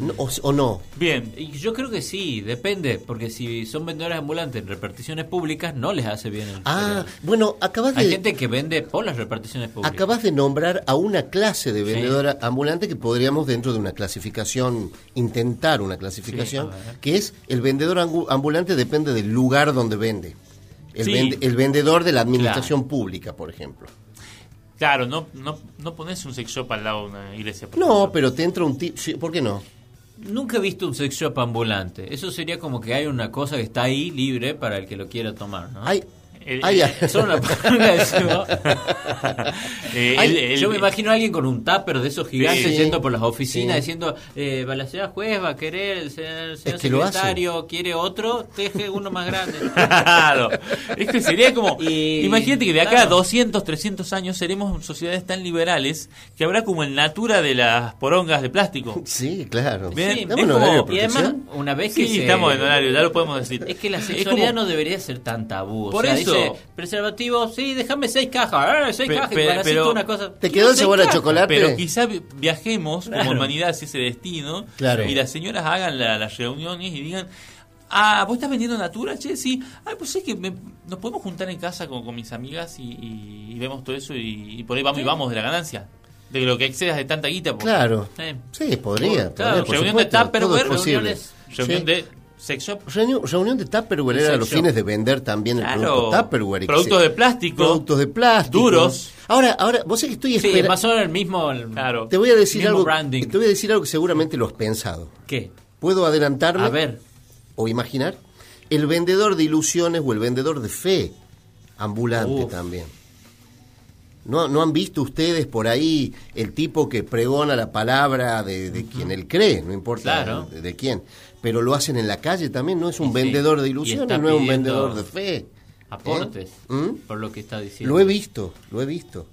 un- o, o no. Bien, yo creo que sí, depende, porque si son vendedores ambulantes en reparticiones públicas, no les hace bien el Ah, feriado. bueno, acabas Hay de... gente que vende por las reparticiones públicas. Acabas de nombrar a una clase de vendedora ambulante que podríamos dentro de una clasificación, intentar una clasificación, Sí, que es el vendedor ambulante depende del lugar donde vende. El, Sí. vende- el vendedor de la administración pública, por ejemplo. Claro, no, no, no pones un sex shop al lado de una iglesia. No, ejemplo. pero te entra un tip. sí, ¿Por qué no? Nunca he visto un sex shop ambulante. Eso sería como que hay una cosa que está ahí libre para el que lo quiera tomar, ¿no? Hay, El- hay- Son una palabra de eso. [LAUGHS] Eh, Ay, el- el- yo me imagino a alguien con un tupper de esos gigantes Sí. yendo por las oficinas Sí. diciendo, eh, la señora juez va a querer, el señor, que secretario quiere otro, teje uno más grande. [LAUGHS] Claro. Es que sería como. Y- imagínate que de acá a claro. 200, 300 años seremos sociedades tan liberales que habrá como el natura de las porongas de plástico. Sí, claro. Sí, en como- y además, una vez que se- estamos en horario, ya lo podemos decir. Es que la sexualidad como- no debería ser tan tabú. Por o sea, eso- dice, preservativo, sí, déjame seis cajas. Ah, seis Pe- cajas, pe- para pero- una cosa. ¿Te quedó el seis sabor a cajas. chocolate? Pero quizá vi- viajemos como humanidad hacia ese destino Claro. y las señoras hagan la- las reuniones y digan, ah, ¿vos estás vendiendo Natura, che? Sí. Ah, pues es que me- nos podemos juntar en casa con, con mis amigas y, y- y vemos todo eso y, y por ahí vamos y vamos de la ganancia. De lo que excedas de tanta guita. porque- Claro. Sí. Sí, podría. Claro, podría, por reunión de supuesto, Tupperware, todo es posible. reuniones- Reunión Sí. de sex shop. Reunión, reunión de Tupperware era los shop. fines de vender también el Claro. producto Tupperware. Productos de plástico. Productos de plástico. Duros. Ahora, ahora, vos sabés que estoy Sí, esperando. más o menos el mismo. el- Claro. Te voy a decir algo. branding. Te voy a decir algo que seguramente lo has pensado. ¿Qué? ¿Puedo adelantarme? A ver. O imaginar. El vendedor de ilusiones o el vendedor de fe. Ambulante Uf. también. ¿No, ¿No han visto ustedes por ahí el tipo que pregona la palabra de, de quien él cree? No importa Claro. de, de quién. Pero lo hacen en la calle también. No es un sí. vendedor de ilusiones, no es un vendedor de fe. Aportes. ¿Eh? ¿Mm? Por lo que está diciendo. Lo he visto, lo he visto.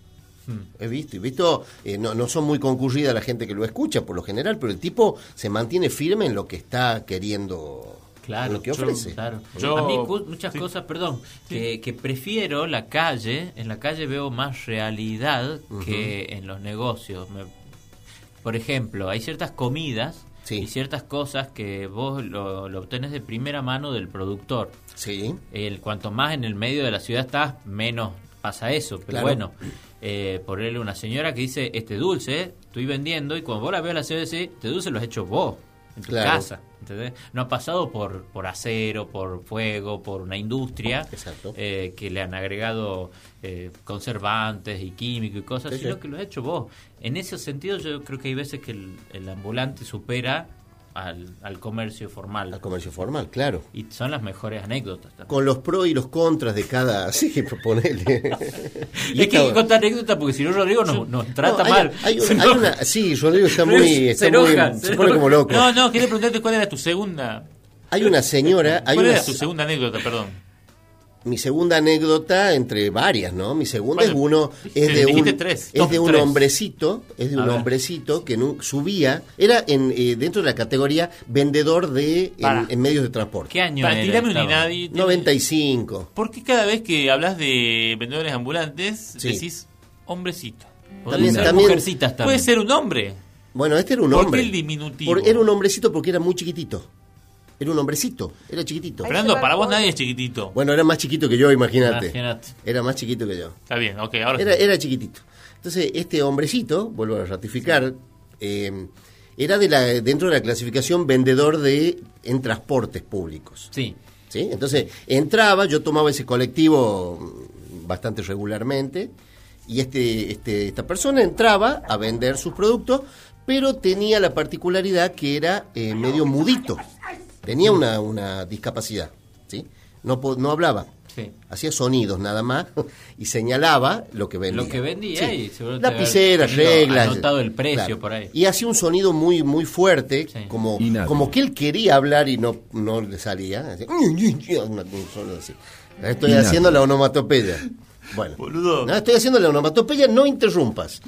Hmm. He visto, y visto, eh, no, no son muy concurrida la gente que lo escucha por lo general, pero el tipo se mantiene firme en lo que está queriendo, Claro, en lo que yo- ofrece. claro. Yo- a mí muchas sí. cosas, perdón, que, que prefiero la calle, en la calle veo más realidad que en los negocios. Me- por ejemplo, hay ciertas comidas Sí. y ciertas cosas que vos lo, lo obtenés de primera mano del productor. Sí, El, cuanto más en el medio de la ciudad estás, menos pasa eso. Pero Claro. bueno, eh, ponerle una señora que dice, este dulce estoy vendiendo y cuando vos la ves a la ciudad dice, este dulce lo has hecho vos en tu Claro. casa. ¿entendés? No ha pasado por, por acero, por fuego, por una industria Exacto. eh, que le han agregado eh, conservantes y químicos y cosas, Sí, sino sí. que lo has hecho vos. En ese sentido yo creo que hay veces que el, el ambulante supera al, al comercio formal. Al comercio formal, claro. Y son las mejores anécdotas también. Con los pros y los contras de cada... [LAUGHS] Sí, proponele. Y es que hay que contar anécdotas porque si no Rodrigo nos, nos trata No, hay- mal. hay- Se hay enoja. una- sí, Rodrigo está muy... [LAUGHS] Se está enoja, muy- se se pone enoja. como loco. No, no, quería preguntarte cuál era tu segunda. Hay una señora... Hay ¿Cuál una, era tu segunda anécdota, perdón? Mi segunda anécdota entre varias, ¿no? Mi segunda Bueno, es uno es de un tres, es de un tres. hombrecito, es de A un ver. hombrecito que subía, era en eh, dentro de la categoría vendedor de en, medios de transporte. ¿Qué año Para, era? un? Inadi. 95. ¿Por qué cada vez que hablas de vendedores ambulantes Sí. decís hombrecito? También- ser también- mujercitas también. Puede ser un hombre. Bueno, este era un ¿Por qué hombre. el diminutivo? Por- era un hombrecito porque era muy chiquitito. Era un hombrecito, era chiquitito. Fernando, para vos nadie es chiquitito. Bueno, era más chiquito que yo, imagínate. Imagínate. Era más chiquito que yo. Está bien, ok, ahora Era, sí. era chiquitito. Entonces, este hombrecito, vuelvo a ratificar, eh, era de la, dentro de la clasificación vendedor de en transportes públicos. Sí. ¿sí? Entonces, entraba, yo tomaba ese colectivo bastante regularmente, y este, este, esta persona entraba a vender sus productos, pero tenía la particularidad que era eh, medio mudito. Tenía una, una discapacidad, ¿sí? No, po- no hablaba. Sí. Hacía sonidos nada más [LAUGHS] y señalaba lo que vendía. Lo que vendía y te Lapiceras, reglas. anotado el precio por ahí. Y hacía un sonido muy muy fuerte, Sí. como, como que él quería hablar y no, no le salía. Así. Estoy haciendo la onomatopeya. Bueno, no, estoy haciendo la onomatopeya, no interrumpas.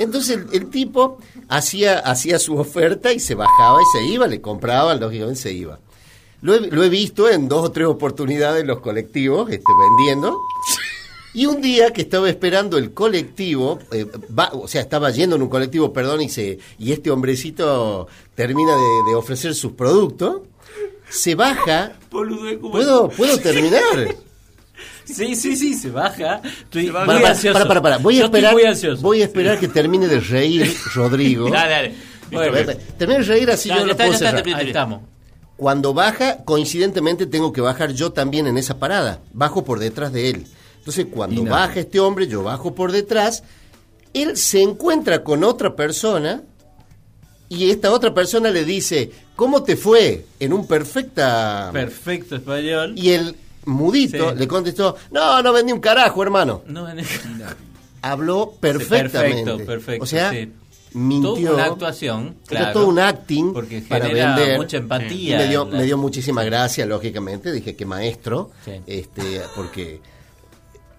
Entonces el, el tipo hacía, hacía su oferta y se bajaba y se iba, le compraba, lógicamente se iba. Lo he, lo he visto en dos o tres oportunidades en los colectivos, este, vendiendo. Y un día que estaba esperando el colectivo, eh, va- o sea, estaba yendo en un colectivo, perdón, y, se, y este hombrecito termina de, de ofrecer sus productos, se baja. ¿Puedo, ¿puedo terminar? [LAUGHS] Sí, sí, sí, se baja. Estoy baja. muy Para, ansioso. para, para, para. Voy a Yo estoy esperar. muy ansioso. Voy a esperar que termine de reír Rodrigo. [LAUGHS] Dale, dale. Bueno, Termine de reír así yo lo puedo está, cerrar. te- Ahí estamos. Cuando baja, coincidentemente tengo que bajar yo también en esa parada. Bajo por detrás de él. Entonces, cuando baja este hombre, yo bajo por detrás. Él se encuentra con otra persona y esta otra persona le dice, ¿cómo te fue? En un perfecta... Perfecto español. y el mudito Sí. le contestó, no, no vendí un carajo, hermano. No, en- Habló perfectamente. Perfecto, perfecto, O sea, sí. mintió. Una actuación. Claro, todo un acting Porque para vender. mucha Y empatía. me dio, en la- me dio muchísima gracia, lógicamente. Dije que maestro, Sí. este, porque.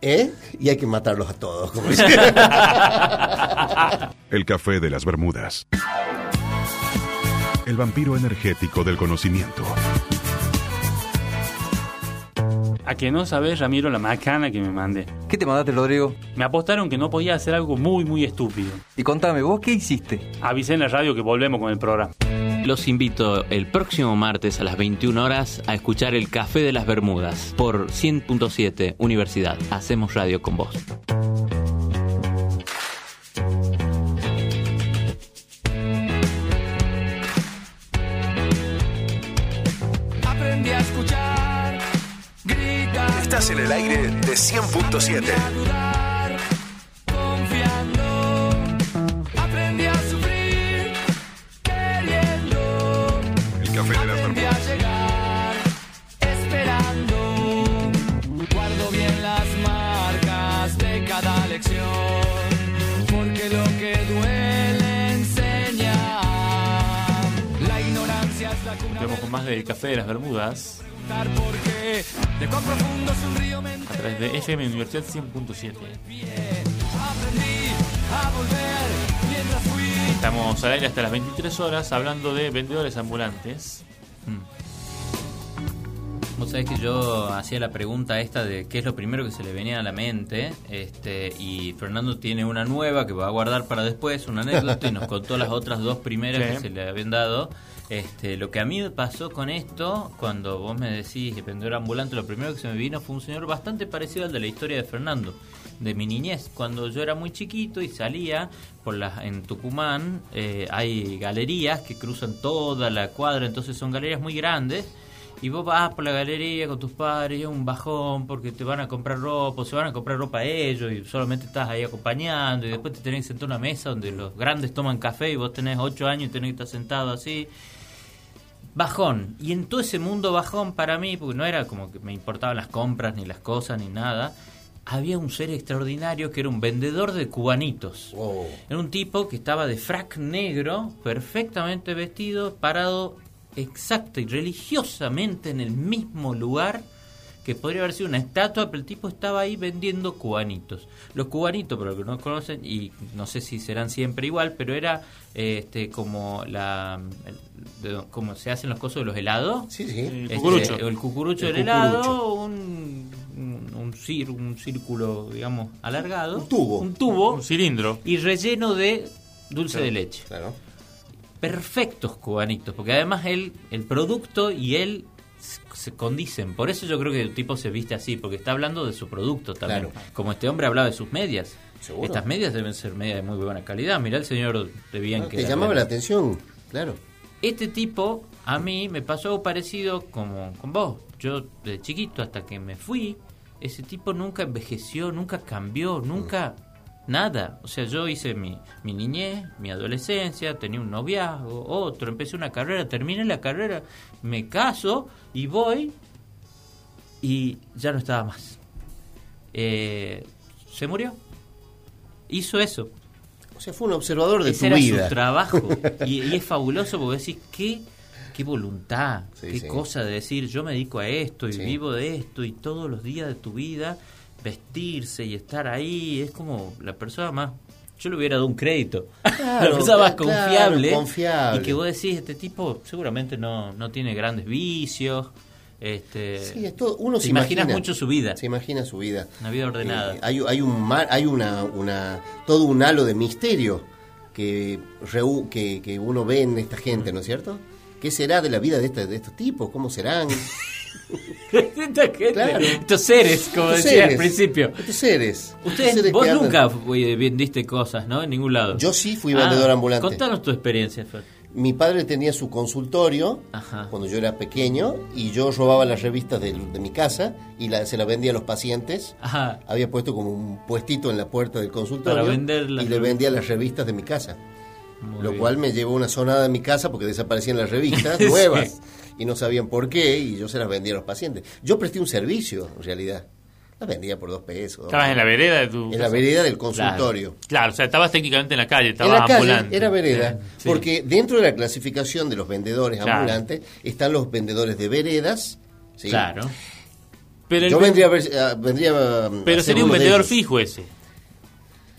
¿Eh? Y hay que matarlos a todos. como. [LAUGHS] El café de las Bermudas. El vampiro energético del conocimiento. A que no sabes, Ramiro, la macana que me mandé. ¿Qué te mandaste, Rodrigo? Me apostaron que no podía hacer algo muy, muy estúpido. Y contame, ¿vos qué hiciste? Avisé en la radio que volvemos con el programa. Los invito el próximo martes a las 21 horas a escuchar el Café de las Bermudas por 100.7 Universidad. Hacemos radio con vos. Es la cuna Volvemos con más del Café de las Bermudas a través de FM Universidad 100.7. aprendí a volver mientras fui. Estamos al aire hasta las 23 horas hablando de vendedores ambulantes. Mm. Vos sabés que yo hacía la pregunta esta de qué es lo primero que se le venía a la mente, este, y Fernando tiene una nueva que va a guardar para después, una anécdota, y nos contó las otras dos primeras Sí. que se le habían dado. Este, lo que a mí me pasó con esto, cuando vos me decís que vendedor ambulante, lo primero que se me vino fue un señor bastante parecido al de la historia de Fernando, de mi niñez. Cuando yo era muy chiquito y salía por las en Tucumán, eh, hay galerías que cruzan toda la cuadra, entonces son galerías muy grandes. Y vos vas por la galería con tus padres y es un bajón porque te van a comprar ropa, o se van a comprar ropa a ellos y solamente estás ahí acompañando y después te tenés que sentar a una mesa donde los grandes toman café y vos tenés ocho años y tenés que estar sentado así. bajón. Y en todo ese mundo bajón para mí, porque no era como que me importaban las compras, ni las cosas, ni nada, había un ser extraordinario que era un vendedor de cubanitos. Oh. Era un tipo que estaba de frac negro, perfectamente vestido, parado exacta y religiosamente en el mismo lugar que podría haber sido una estatua, pero el tipo estaba ahí vendiendo cubanitos. Los cubanitos, para los que no conocen, y no sé si serán siempre igual, pero era eh, este como la el- de- como se hacen los cosos de los helados. Sí, sí. El Este, cucurucho. el cucurucho El del helado, cucurucho. un, un, un cir- un círculo, digamos, alargado. Un tubo. Un tubo. Un cilindro. Y relleno de dulce de leche. Claro. Perfectos cubanitos, porque además él, el producto y él se condicen. Por eso yo creo que el tipo se viste así, porque está hablando de su producto también. Claro. Como este hombre hablaba de sus medias. Seguro. Estas medias deben ser medias de muy buena calidad. Mirá el señor de bien Ah, que Te llamaba la atención, claro. Este tipo a mí me pasó algo parecido como con vos. Yo de chiquito hasta que me fui, ese tipo nunca envejeció, nunca cambió, nunca nada. O sea, yo hice mi, mi niñez, mi adolescencia, tenía un noviazgo, otro, empecé una carrera, terminé la carrera, me caso y voy y ya no estaba más. Eh, se murió. Hizo eso. O sea, fue un observador de Ese tu era vida. su trabajo. [LAUGHS] Y, y es fabuloso porque decís, qué, qué voluntad, Sí, qué sí. cosa de decir, yo me dedico a esto y Sí. vivo de esto y todos los días de tu vida vestirse y estar ahí, es como la persona más... Yo le hubiera dado un crédito. [LAUGHS] Claro, la persona más claro, confiable. confiable. Y que vos decís, este tipo seguramente no, no tiene grandes vicios. Este, Sí, es todo- uno se imagina- mucho su vida. Se imagina su vida. Una vida ordenada. Eh, hay, hay un mar, hay una, una todo un halo de misterio que, que, que uno ve en esta gente, ¿no es cierto? ¿Qué será de la vida de, esta- de estos tipos? ¿Cómo serán? [LAUGHS] [LAUGHS] Esta gente, Claro. Estos seres, como Estos decía al seres, principio. Estos seres. Ustedes, seres vos nunca fui- vendiste cosas, ¿no? En ningún lado. Yo sí fui vendedor Ah, ambulante. Contanos tu experiencia, Fer. Mi padre tenía su consultorio Ajá. cuando yo era pequeño y yo robaba las revistas de, mi casa y la- se las vendía a los pacientes. Ajá. Había puesto como un puestito en la puerta del consultorio Para vender las y le vendía las revistas de mi casa. Muy lo bien. cual me llevó una sonada en mi casa porque desaparecían las revistas [LAUGHS] Sí. Y no sabían por qué y yo se las vendía a los pacientes. Yo presté un servicio, en realidad. Las vendía por dos pesos. Estabas en la vereda de tu. En la vereda del consultorio. Claro, o sea, estabas técnicamente en la calle, En estabas la calle ambulante. era vereda, Sí. porque dentro de la clasificación de los vendedores Claro. ambulantes están los vendedores de veredas. ¿sí? Claro. Pero, Yo ven- vendría a ver, a- vendría pero ser sería un vendedor fijo ese.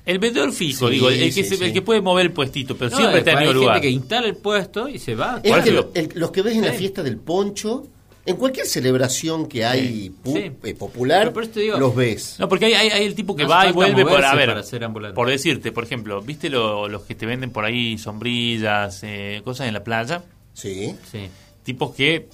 El vendedor fijo, Sí, digo, el que, sí, se- sí. el que puede mover el puestito, pero No, siempre está en el lugar. gente que instala el puesto y se va. Es que lo- el- los que ves en la fiesta del poncho, en cualquier celebración que hay pu- Sí. eh, popular, Pero digo- los ves. No, porque hay, hay, hay el tipo que No va y vuelve por, a ver, para ser ambulante. por decirte, por ejemplo, ¿viste lo- los que te venden por ahí sombrillas, eh, cosas en la playa? Sí. Sí. Tipos que,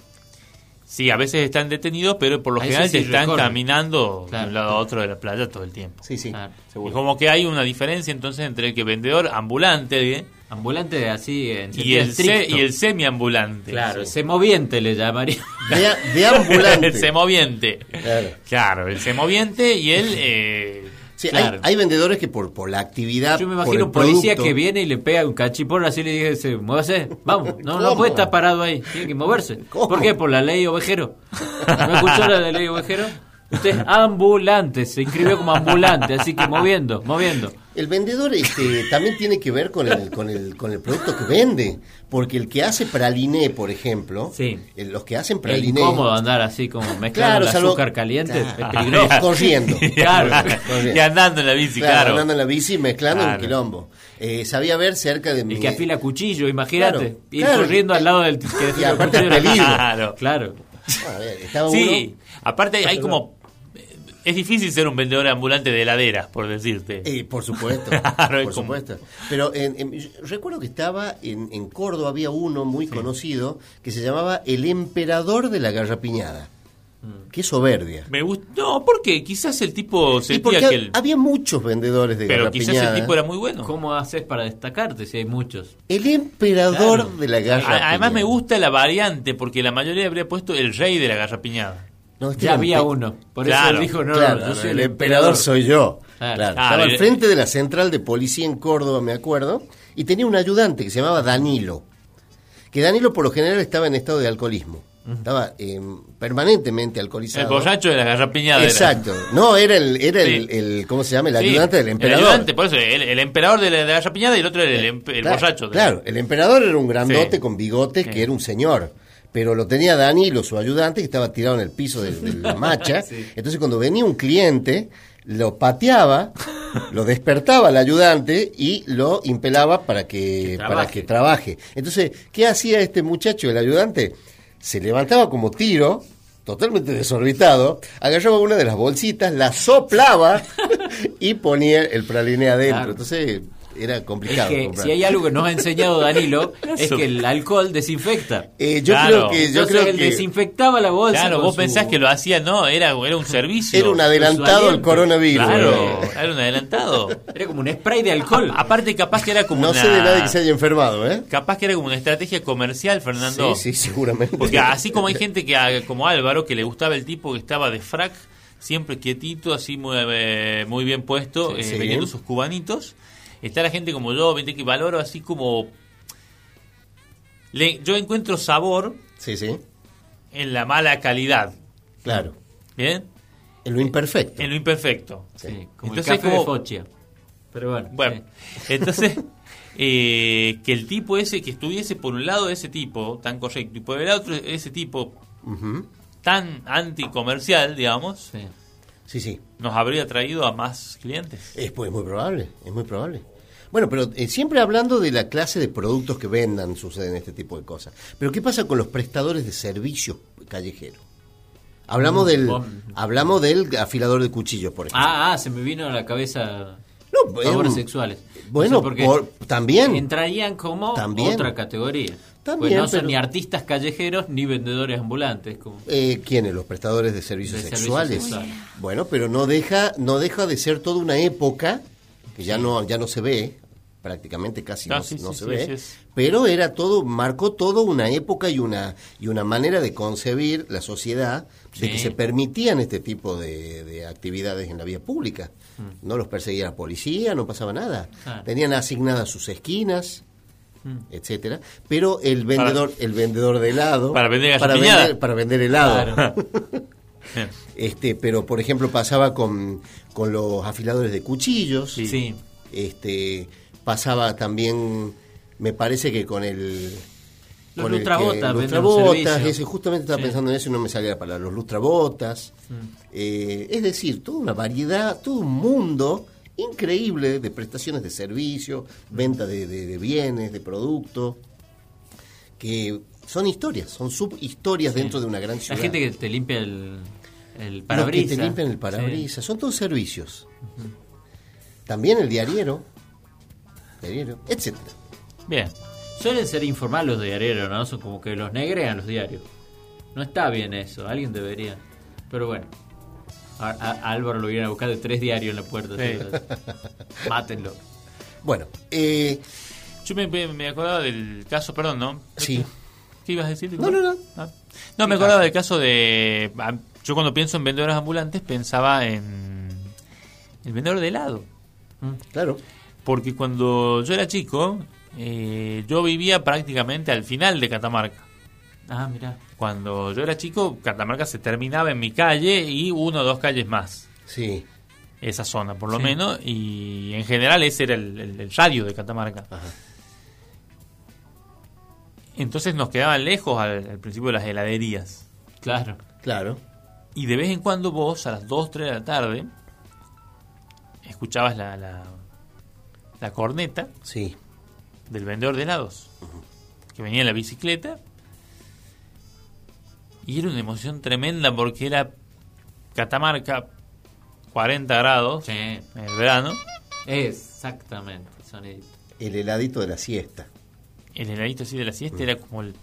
sí, a veces están detenidos, pero por lo general sí te están caminando de Claro. un lado a otro de la playa todo el tiempo. Sí, sí. Claro. Y como que hay una diferencia entonces entre el que vendedor ambulante ¿eh? Ambulante así en y el, se- y el semiambulante. Claro, semoviente le llamaría. [LAUGHS] De, de ambulante. [LAUGHS] el semoviente. Claro. Claro, el semoviente y el... eh, [LAUGHS] Sí, Claro. hay, hay vendedores que por, por la actividad. Yo me imagino un policía producto- que viene y le pega un cachipón así le dice, muévase, vamos, no, no puede estar parado ahí, tiene que moverse. ¿Cómo? ¿Por qué? Por la ley ovejero. ¿No escuchó la de ley ovejero? Usted es ambulante, se inscribió como ambulante, así que moviendo, moviendo. El vendedor este, también tiene que ver con el, con, el, con el producto que vende. Porque el que hace praliné, por ejemplo, Sí. el- los que hacen Es praliné. incómodo andar así como mezclando Claro, el salvo- azúcar caliente, Claro. es peligroso. Corriendo. [LAUGHS] Claro. Corriendo. y andando en la bici, Claro, claro. andando en la bici mezclando un quilombo. Eh, sabía ver cerca de mi. El que afila cuchillo, imagínate, ir corriendo al lado del que Y aparte el peligro. Claro. Claro. Bueno, a ver, estaba Sí, uno- aparte hay como... Es difícil ser un vendedor ambulante de heladeras, por decirte. Eh, por supuesto, [LAUGHS] Claro, por supuesto. Pero en- en- yo recuerdo que estaba en, en Córdoba, había uno muy conocido que se llamaba el emperador de la garrapiñada. Mm. Qué soberbia. Me gusta... No, porque quizás el tipo sentía que el... había muchos vendedores de Pero quizás el tipo era muy bueno. ¿Cómo haces para destacarte si hay muchos? El emperador Claro. de la garrapiñada. A- Además me gusta la variante, porque la mayoría habría puesto el rey de la garrapiñada. No, este Ya un había uno. Por Claro, eso él dijo, no, no, Claro, yo soy el emperador soy yo. Claro. Claro, Estaba al frente de la central de policía en Córdoba, me acuerdo, y tenía un ayudante que se llamaba Danilo, que Danilo por lo general estaba en estado de alcoholismo. Estaba eh, permanentemente alcoholizado. El borracho de la garrapiñada. era. Exacto. No, era el, era el, Sí. el- ¿cómo se llama? El Sí, ayudante del emperador. El ayudante, por eso, el, el emperador de la, de la garrapiñada y el otro era el, el claro, borracho. de- Claro, el emperador era un grandote Sí. con bigotes Sí. que era un señor. Pero lo tenía Danilo, su ayudante, que estaba tirado en el piso de, de la [LAUGHS] macha. Entonces, cuando venía un cliente, lo pateaba, lo despertaba al ayudante y lo impelaba para que, Que para que trabaje. Entonces, ¿qué hacía este muchacho, el ayudante? Se levantaba como tiro, totalmente desorbitado, agarraba una de las bolsitas, la soplaba [LAUGHS] y ponía el praliné adentro. Claro. Entonces, era Es complicado. que comprar. si hay algo que nos ha enseñado Danilo [LAUGHS] es que el alcohol desinfecta. Eh, yo Claro. creo que yo Entonces creo él que desinfectaba la bolsa. Claro, vos su- pensás que lo hacía, no, era, era un servicio. era un adelantado al coronavirus. Claro, Eh, era un adelantado. Era como un spray de alcohol. A- aparte, capaz que era como No una. sé de nadie que se haya enfermado, ¿eh? Capaz que era como una estrategia comercial, Fernando. Sí, sí, seguramente. Porque así como hay gente que, ah, como Álvaro, que le gustaba el tipo que estaba de frac, siempre quietito, así muy, eh, muy bien puesto, Sí, eh, sí. vendiendo sus cubanitos. Está la gente como yo, viste que valoro así como... Le- yo encuentro sabor Sí, sí, en la mala calidad, claro. ¿bien? En lo imperfecto. En lo imperfecto. Sí, como Entonces, el café como- de Fochia. Pero bueno. Bueno, [LAUGHS] entonces, eh, que el tipo ese, que estuviese por un lado ese tipo tan correcto y por el otro ese tipo tan anticomercial, digamos, sí. Sí. Sí, nos habría traído a más clientes. Es pues, muy probable, es muy probable. Bueno, pero eh, siempre hablando de la clase de productos que vendan, suceden este tipo de cosas. Pero ¿qué pasa con los prestadores de servicios callejeros? Hablamos Mm, del vos- hablamos del afilador de cuchillos, por ejemplo. Ah, ah, se me vino a la cabeza No, es favores sexuales. Bueno, No sé por qué. por- también. Entrarían como También. otra categoría. También, pues no son pero- ni artistas callejeros ni vendedores ambulantes. Como... Eh, ¿Quiénes? Los prestadores de servicios De sexuales. servicios. Bueno, pero no deja, no deja de ser toda una época que ya no, ya no se ve, prácticamente casi Ah, no, sí, no sí, se sí, ve, pero era todo, marcó todo una época y una, y una manera de concebir la sociedad de que se permitían este tipo de, de actividades en la vía pública. No los perseguía la policía, no pasaba nada. Mm. Claro. Tenían asignadas sus esquinas Mm. Etcétera pero el vendedor el vendedor de helado Para vender para vender, para vender helado Claro. [LAUGHS] Este, pero por ejemplo pasaba con, con los afiladores de cuchillos. Sí. Este, pasaba también, me parece que con el Los con el lustrabotas que- servicio. ese, justamente estaba Sí. pensando en eso y no me salía la palabra, los lustrabotas. Mm. Eh, es decir, toda una variedad, todo un mundo increíble de prestaciones de servicio, venta de, de- de bienes, de productos, que son historias, son subhistorias dentro de una gran La ciudad. gente que te limpia el, el Los que parabrisas. te limpian el parabrisas, son todos servicios. También el diariero, diariero, etcétera. Bien. Suelen ser informales los diarios, ¿no? Son como que los negrean los diarios. No está bien eso, alguien debería. Pero bueno. A, a- a Álvaro lo vienen a buscar de tres diarios en la puerta. Sí. Mátenlo. Bueno, eh, Yo me, me- me acordaba del caso, perdón, ¿no? sí, ¿Qué ibas a decir? No, no, no. Ah. No, me acordaba del caso de... ah, Yo cuando pienso en vendedores ambulantes pensaba en el vendedor de helado. claro. Porque cuando yo era chico, eh, yo vivía prácticamente al final de Catamarca. Ah, mira. Cuando yo era chico, Catamarca se terminaba en mi calle y uno o dos calles más. Sí, Esa zona, por lo Sí. menos. Y en general ese era el, el- el radio de Catamarca. Ajá. Entonces nos quedaban lejos al, al principio de las heladerías. Claro. claro. Y de vez en cuando vos, a las 2, 3 de la tarde, escuchabas la, la, la corneta Sí, del vendedor de helados, que venía en la bicicleta. Y era una emoción tremenda porque era Catamarca, 40 grados Sí. en el verano. Exactamente. Sonidito. el heladito de la siesta. El heladito así de la siesta era como el-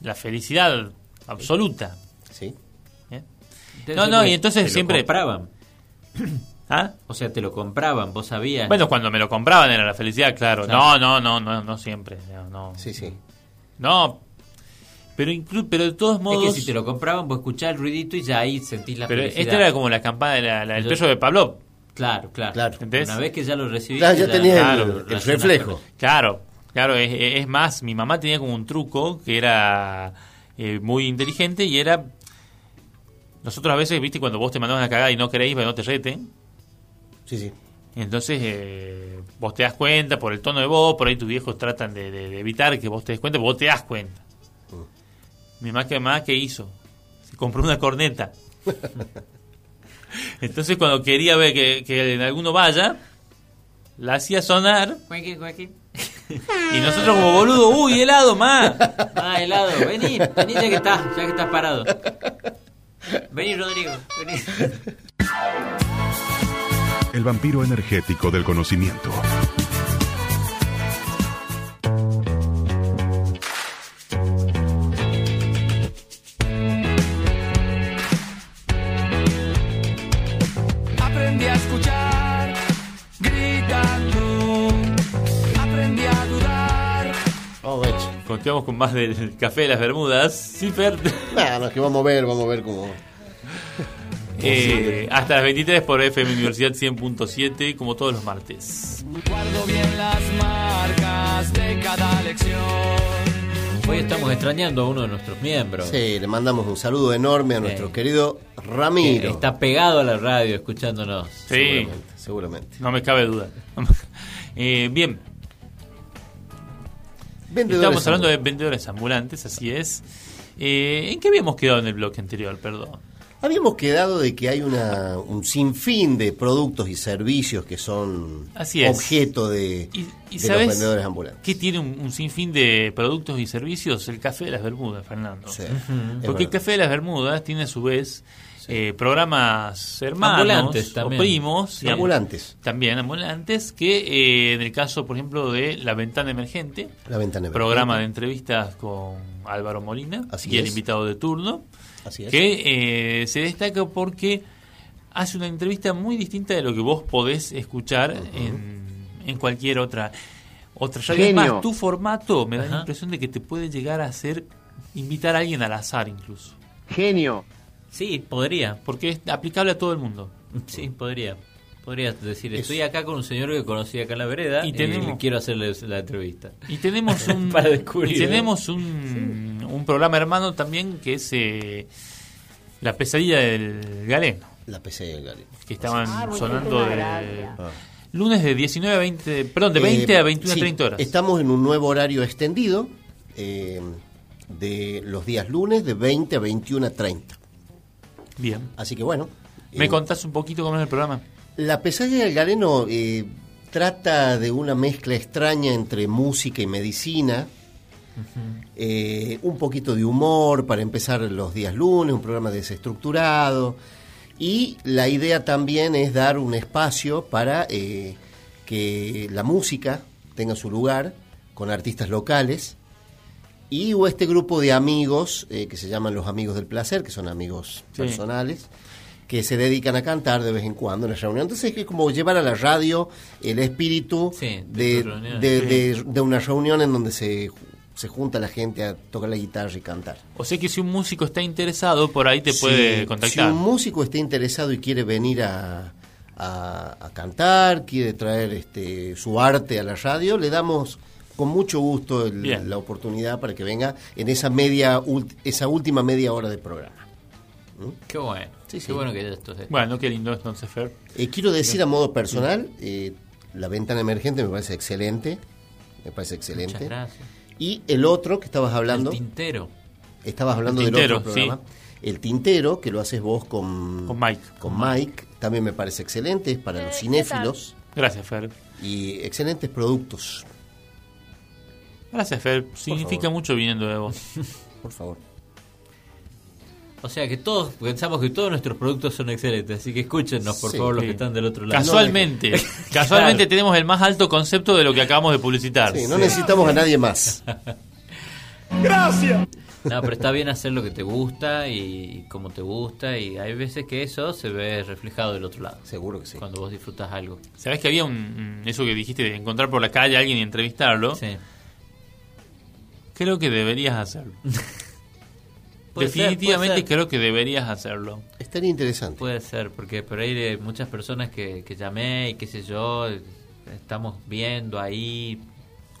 la felicidad absoluta. Sí, ¿eh? No, no, y entonces te lo siempre- compraban. [CLEARS THROAT] ¿Ah? O sea, te lo compraban, vos sabías. Bueno, cuando me lo compraban era la felicidad, claro. Claro. No, no, no, no, no siempre. No, no. sí, sí. No, pero inclu pero de todos es modos. que si te lo compraban, vos escuchás el ruidito y ya ahí sentís la pero felicidad. esta era como la campana de la, la- del Yo- perro de Pablo. Claro, claro. Claro. ¿Entendés? Una vez que ya lo recibiste, Claro, ya tenía el- reflejo. Claro. Claro, es, es más, mi mamá tenía como un truco que era eh, muy inteligente y era... Nosotros a veces, viste, cuando vos te mandás una cagada y no queréis, pero no te reten, Sí, sí. entonces eh, vos te das cuenta por el tono de voz, por ahí tus viejos tratan de, de- de evitar que vos te des cuenta, pero vos te das cuenta. Mi mamá, ¿qué más que hizo? Se compró una corneta. [LAUGHS] entonces cuando quería ver que, que en alguno vaya, la hacía sonar y nosotros como boludo, uy, helado más. Ah, helado, vení, vení ya que estás, ya que estás parado. Vení, Rodrigo, vení. El vampiro energético del conocimiento. Hecho. Continuamos con más del café de las Bermudas. Sí, Fer. Nada, no, es que vamos a ver, vamos a ver cómo. [LAUGHS] Eh, hasta las 23 por FM Universidad 100.7, como todos los martes. Guardo bien las marcas de cada lección. Hoy estamos extrañando a uno de nuestros miembros. Sí, le mandamos un saludo enorme a nuestro Sí. querido que Ramiro. Está pegado a la radio escuchándonos. Sí, Seguramente, seguramente. no me cabe duda. [LAUGHS] Eh, bien, Vendedores estamos hablando de vendedores ambulantes, así es. Eh, ¿En qué habíamos quedado en el bloque anterior? Perdón. Habíamos quedado de que hay una, un sinfín de productos y servicios que son Así es. objeto de, ¿Y, y de sabes los vendedores ambulantes. qué tiene un, un sinfín de productos y servicios? El Café de las Bermudas, Fernando. Sí, Porque el. Café de las Bermudas tiene a su vez eh, programas hermanos Ambulantes o primos. Y ambulantes. También ambulantes, que eh, en el caso, por ejemplo, de La Ventana Emergente, La ventana programa de entrevistas con Álvaro Molina Así y el invitado de turno, Así es. que eh, se destaca porque hace una entrevista muy distinta de lo que vos podés escuchar en, en cualquier otra otra radio. Más, tu formato me da la impresión de que te puede llegar a hacer invitar a alguien al azar incluso, Genio. Sí, podría. porque es aplicable a todo el mundo. Sí, podría. Podría decir, Es- estoy acá con un señor que conocí acá en la vereda Y y, tenemos- quiero hacerle la entrevista. Y tenemos [LAUGHS] un Para descubrir, y tenemos un, un programa hermano también que es eh, La pesadilla del galeno. La PC del Gale. que estaban sonando de Ah. lunes de 19 a 20, perdón, de 20 Eh, a 21 sí, a 30 horas. Estamos en un nuevo horario extendido eh, de los días lunes de 20 a 21 a 30. Bien. Así que bueno. ¿Me eh, contás un poquito cómo es el programa? La pesadilla del galeno eh, trata de una mezcla extraña entre música y medicina. Eh, un poquito de humor para empezar los días lunes, un programa desestructurado. Y la idea también es dar un espacio para eh, que la música tenga su lugar con artistas locales. Y o este grupo de amigos eh, que se llaman los amigos del placer, que son amigos Sí. personales, que se dedican a cantar de vez en cuando en la reunión. Entonces es como llevar a la radio el espíritu Sí, de de, de- de- una reunión en donde se, se junta la gente a tocar la guitarra y cantar. O sea que si un músico está interesado, por ahí te Si- puede Si contactar. un músico está interesado y quiere venir a, a- a cantar, quiere traer este, su arte a la radio, le damos con mucho gusto el- la oportunidad para que venga en esa media ult- esa última media hora de programa. Qué bueno. Sí, sí. Qué bueno que esto se- Bueno, qué lindo entonces, Fer. Eh, quiero decir a modo personal, eh, la ventana emergente me parece excelente, me parece Muchas excelente. gracias. Y el otro que estabas hablando, El tintero. estabas hablando El del tintero, otro programa, el tintero, que lo haces vos con, Con Mike. con Mike, también me parece excelente, es para los cinéfilos Gracias, Fer. y excelentes productos, Gracias, Fer. Significa favor. mucho viniendo de vos. [LAUGHS] por favor. O sea que todos pensamos que todos nuestros productos son excelentes, así que escúchenos, por Sí, favor, los sí. que están del otro lado. Casualmente, [LAUGHS] casualmente Claro. tenemos el más alto concepto de lo que acabamos de publicitar. Sí, no necesitamos a nadie más. [LAUGHS] No, pero está bien hacer lo que te gusta y como te gusta y hay veces que eso se ve reflejado del otro lado. Seguro que sí. Cuando vos disfrutas algo. ¿Sabés que había un, un- eso que dijiste de encontrar por la calle a alguien y entrevistarlo? Sí. Creo que deberías hacerlo. [LAUGHS] Ser, Definitivamente ser. creo que deberías hacerlo. Estaría interesante. Puede ser, porque por ahí hay muchas personas que, que llamé y qué sé yo, estamos viendo ahí,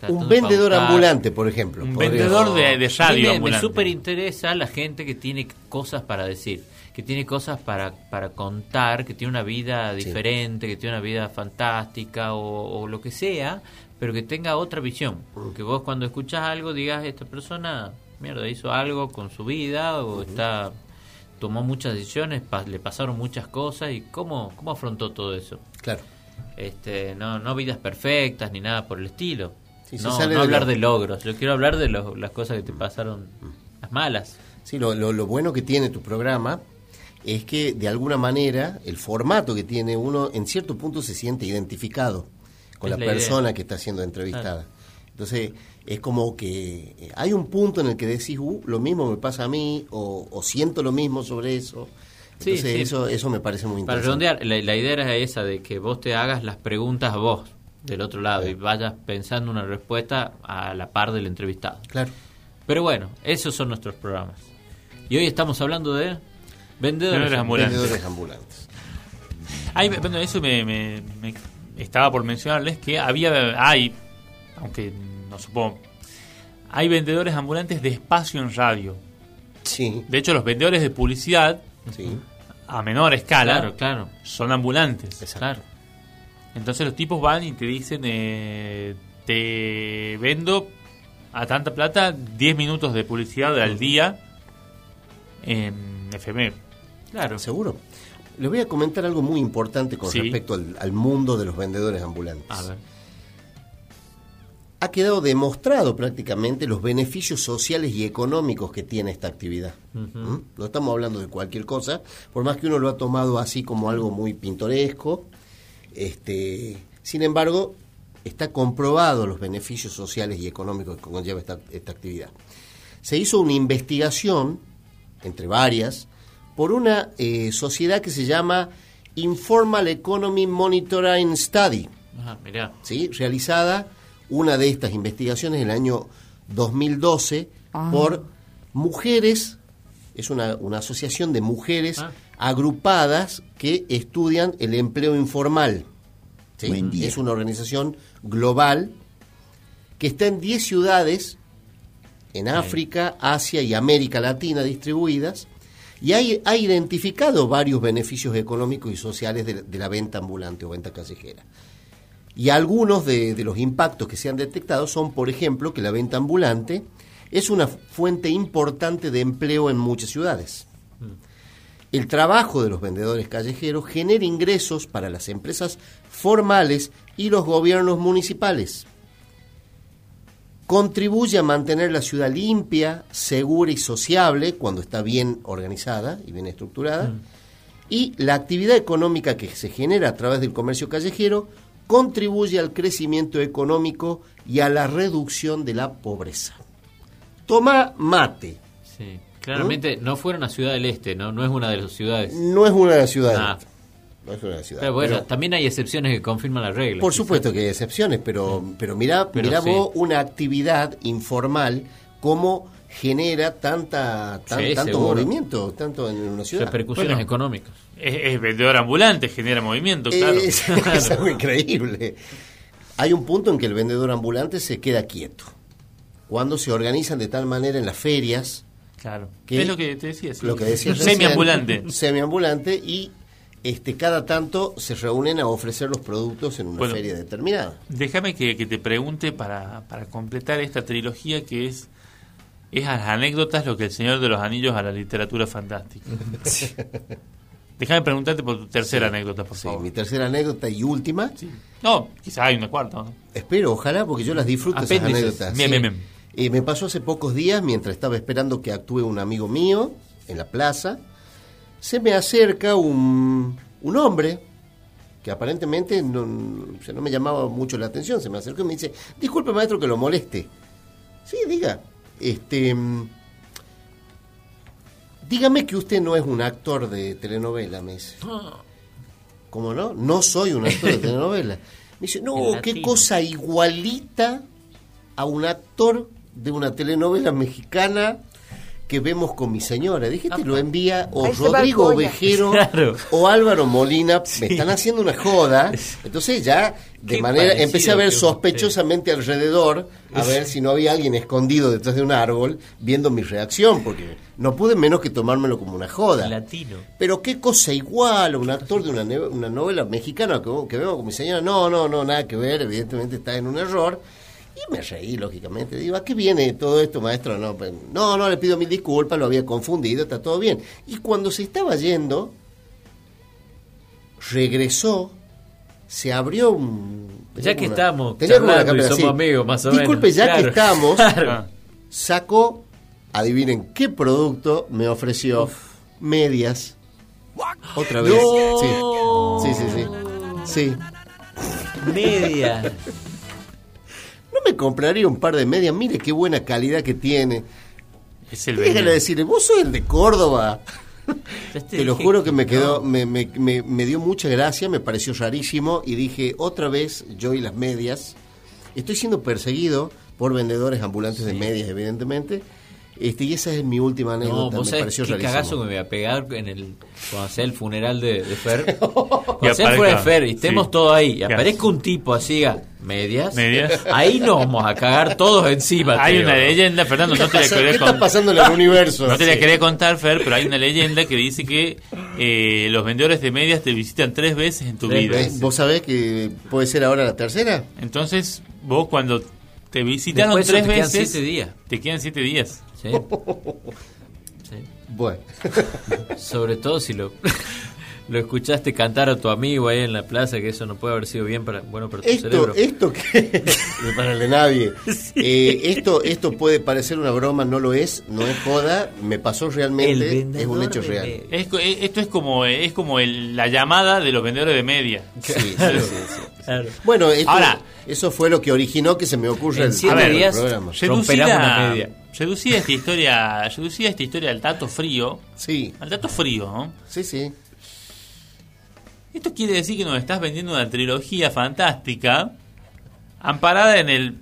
Un vendedor ambulante, por ejemplo. Un vendedor de, de radio me, me ambulante. súper interesa la gente que tiene cosas para decir, que tiene cosas para, para contar, que tiene una vida diferente, que tiene una vida fantástica o, o lo que sea, pero que tenga otra visión. Que vos cuando escuchas algo digas, esta persona, mierda, hizo algo con su vida o está tomó muchas decisiones, pa- le pasaron muchas cosas y cómo, cómo afrontó todo eso. Claro. Este, no, no vidas perfectas ni nada por el estilo. Sí, no no de hablar de logros. Yo quiero hablar de las cosas que te pasaron, las malas. Sí, lo, lo- lo bueno que tiene tu programa es que de alguna manera el formato que tiene uno en cierto punto se siente identificado con Es la, la persona que está siendo entrevistada. Entonces es como que eh, hay un punto en el que decís, uh, lo mismo me pasa a mí o, o siento lo mismo sobre eso. Sí, Entonces sí. eso eso me parece muy Para interesante. redondear, la, la idea era esa, de que vos te hagas las preguntas vos, del otro lado, y vayas pensando una respuesta a la par del entrevistado. Claro. Pero bueno, esos son nuestros programas. Y hoy estamos hablando de vendedores. Vendedores ambulantes. Vendedores ambulantes. Ay, me- bueno, eso me, me- me- estaba por mencionarles que había, hay, aunque no supongo, hay vendedores ambulantes de espacio en radio. Sí, De hecho, los vendedores de publicidad sí. a menor escala Claro, claro. son ambulantes. Claro. Entonces los tipos van y te dicen, eh, te vendo a tanta plata 10 minutos de publicidad al día en FM. Claro. Seguro. Les voy a comentar algo muy importante con Sí. respecto al, al mundo de los vendedores ambulantes. A ver. ha quedado demostrado prácticamente los beneficios sociales y económicos que tiene esta actividad. ¿Mm? No estamos hablando de cualquier cosa, por más que uno lo ha tomado así como algo muy pintoresco. Este, sin embargo, está comprobado los beneficios sociales y económicos que conlleva esta, esta actividad. Se hizo una investigación, entre varias, por una eh, sociedad que se llama Informal Economy Monitoring Study. Ajá, mirá. ¿sí? realizada una de estas investigaciones en el año 2012 por mujeres, es una, una asociación de mujeres Ah. agrupadas que estudian el empleo informal. ¿sí? Buen día. Es una organización global que está en 10 ciudades en África, Asia y América Latina distribuidas y hay- ha identificado varios beneficios económicos y sociales de, la venta ambulante o venta callejera. Y algunos de los impactos que se han detectado son, por ejemplo, que la venta ambulante es una fuente importante de empleo en muchas ciudades. El trabajo de los vendedores callejeros genera ingresos para las empresas formales y los gobiernos municipales. Contribuye a mantener la ciudad limpia, segura y sociable cuando está bien organizada y bien estructurada. Y la actividad económica que se genera a través del comercio callejero contribuye al crecimiento económico y a la reducción de la pobreza. Toma mate. Sí. Claramente no fueron a Ciudad del Este, ¿no? No es una de las ciudades. No es una de las ciudades. Ah. No es una. Pero bueno, Pero- también hay excepciones que confirman la regla. Por quizás. supuesto que hay excepciones, pero, pero mira, Pero sí. vos una actividad informal cómo genera tanta, tan- Sí, tanto seguro. movimiento, tanto en una ciudad. Repercusiones Bueno. económicas. Es, es vendedor ambulante, genera movimiento, claro. Es, [LAUGHS] es algo increíble. Hay un punto en que el vendedor ambulante se queda quieto. Cuando se organizan de tal manera en las ferias, Claro. que- Es lo que te decía. sí. lo que recién, Semiambulante. Semiambulante y este cada tanto se reúnen a ofrecer los productos en una Bueno. feria determinada. Déjame que, que te pregunte para, para completar esta trilogía que es es a las anécdotas lo que el Señor de los Anillos a la literatura fantástica. [LAUGHS] Déjame preguntarte por tu tercera anécdota, por Sí, favor. mi tercera anécdota y última. No, quizás hay una cuarta. ¿no? Espero, ojalá, porque yo las disfruto esas Apéndices. anécdotas. Bien, sí. bien, bien. Eh, me pasó hace pocos días, mientras estaba esperando que actúe un amigo mío en la plaza, se me acerca un, un hombre que aparentemente no, o sea, no me llamaba mucho la atención, se me acercó y me dice, disculpe maestro que lo moleste. Sí, diga, este... mm, Dígame que usted no es un actor de telenovela, me dice. ¿Cómo no? No soy un actor de telenovela. [LAUGHS] Me dice, no, qué cosa igualita a un actor de una telenovela mexicana que vemos con mi señora. Dije, te lo envía o Ahí Rodrigo. Ovejero [LAUGHS] Claro. o Álvaro Molina. Me están haciendo una joda. [LAUGHS] Entonces ya, de Qué manera, empecé a ver sospechosamente alrededor, a ver si no había alguien escondido detrás de un árbol viendo mi reacción, porque no pude menos que tomármelo como una joda. Latino. Pero qué cosa igual un actor de una, una novela mexicana que, que veo con mi señora. No, no, no, nada que ver, evidentemente está en un error. Y me reí, lógicamente. Digo, ¿a qué viene todo esto, maestro? No, pues, no, no, le pido mil disculpas, lo había confundido, está todo bien. Y cuando se estaba yendo, regresó, se abrió un... Ya que una- estamos charlando y somos así. amigos, más o Disculpe, menos. ya Claro. que estamos, Claro. sacó, adivinen qué producto me ofreció, medias. Otra vez. No. Sí, sí, sí, sí. Sí. Media. No me compraría un par de medias, mire qué buena calidad que tiene. Es el Déjale decirle, vos sos el de Córdoba. [LAUGHS] Ya Te lo juro que me no. quedó, me, me, me, me dio mucha gracia, me pareció rarísimo y dije, otra vez yo y las medias. Estoy siendo perseguido por vendedores ambulantes de medias, evidentemente. Este, y esa es mi última No, anécdota, vos me sabés pareció qué rarísimo. cagazo que me voy a pegar en el cuando sea el funeral de, de Fer. [LAUGHS] Cuando Y sea el funeral de Fer y estemos sí. todos ahí y aparezca un tipo así, a medias, Medias. ahí nos vamos a cagar todos encima. Hay te una leyenda, Fernando, no te la ¿Qué quería está contar. pasando en el universo? No te la quería contar, Fer, pero hay una leyenda que dice que eh, los vendedores de medias te visitan tres veces en tu Tres vida. veces. ¿Vos sabés que puede ser ahora la tercera? Entonces, vos cuando te visitaron Después tres te quedan veces, siete días. te quedan siete días. Sí. [LAUGHS] Sí. Bueno. Sobre todo si lo, [LAUGHS] lo escuchaste cantar a tu amigo ahí en la plaza, que eso no puede haber sido bien para, bueno para tu Esto, cerebro. esto que [LAUGHS] para el de nadie. [LAUGHS] Eh, esto, esto puede parecer una broma, no lo es, no es joda, me pasó El realmente, es un hecho de real. Es eh, esto es como es como el- la llamada de los vendedores de media. Sí, sí, sí, sí. [LAUGHS] Claro. Bueno, esto- Ahora- eso fue lo que originó que se me ocurra En el, siete ver, el programa. Romperamos una media. reducida esta historia, reducida esta historia al dato frío, Sí, al dato frío, ¿no? sí, sí. Esto quiere decir que nos estás vendiendo una trilogía fantástica amparada en el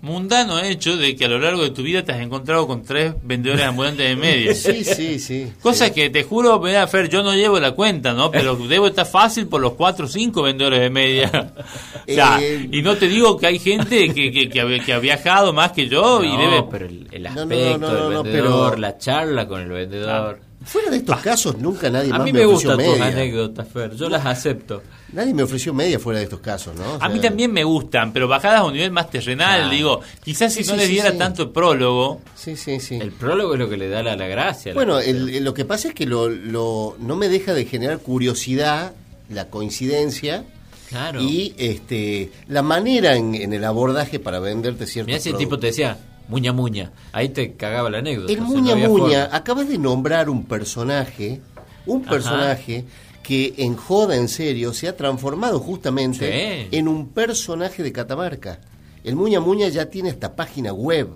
mundano hecho de que a lo largo de tu vida te has encontrado con tres vendedores ambulantes de medias. [LAUGHS] Sí, sí, sí. Cosa que te juro, mira, Fer, yo no llevo la cuenta, ¿no? Pero [LAUGHS] debo estar fácil por los cuatro o cinco vendedores de media. [LAUGHS] O sea, Eh, y no te digo que hay gente que, que, que ha, que ha viajado más que yo y debe... pero el, el No, no, aspecto no, no, no, del vendedor, pero- la charla con el vendedor. Fuera de estos casos, nunca nadie A más mí me, me ofreció gustan tus media. anécdotas, Fer. Yo las acepto. Nadie me ofreció media fuera de estos casos, ¿no? O A mí también me gustan, pero bajadas a un nivel más terrenal, digo, quizás si Sí, no sí, sí, diera sí. tanto el prólogo, Sí, sí, sí. El prólogo es lo que le da la, la gracia. la Bueno, cosa. el- el- lo que pasa es que lo, lo- no me deja de generar curiosidad la coincidencia Claro. y este la manera en, en el abordaje para venderte ciertos Mirá si el tipo te decía, muña muña. Ahí te cagaba la anécdota. El no Muña Muña, forma. acabas de nombrar un personaje, un Ajá. personaje que en joda en serio se ha transformado justamente Sí. en un personaje de Catamarca. El Muña Muña ya tiene esta página web,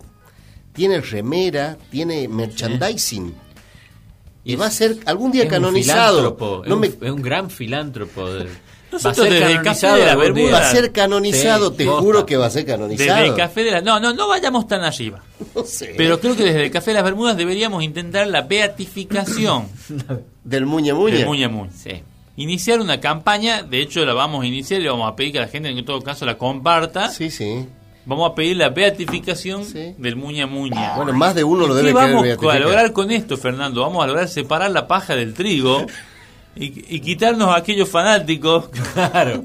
tiene remera, tiene merchandising. Y es- va a ser algún día es un canonizado. filántropo, No es, me- un, es un gran filántropo. de- Nosotros va a ser desde el canonizado Café de la. Bermuda- va a ser canonizado, Sí, te posta. juro que va a ser desde canonizado. el café de las... No, no, no vayamos tan arriba. [LAUGHS] No sé. Pero creo que desde el Café de las Bermudas deberíamos intentar la beatificación [LAUGHS] Del Muña Muña. del Muña Muña. Sí. Iniciar una campaña, de hecho la vamos a iniciar y le vamos a pedir que la gente en todo caso la comparta. Sí, sí. Vamos a pedir la beatificación Sí. del Muña Muña. Bueno, más de uno lo ¿Qué debe querer vamos a lograr con esto, Fernando? Vamos a lograr separar la paja del trigo [LAUGHS] y, y quitarnos a aquellos fanáticos [LAUGHS] Claro.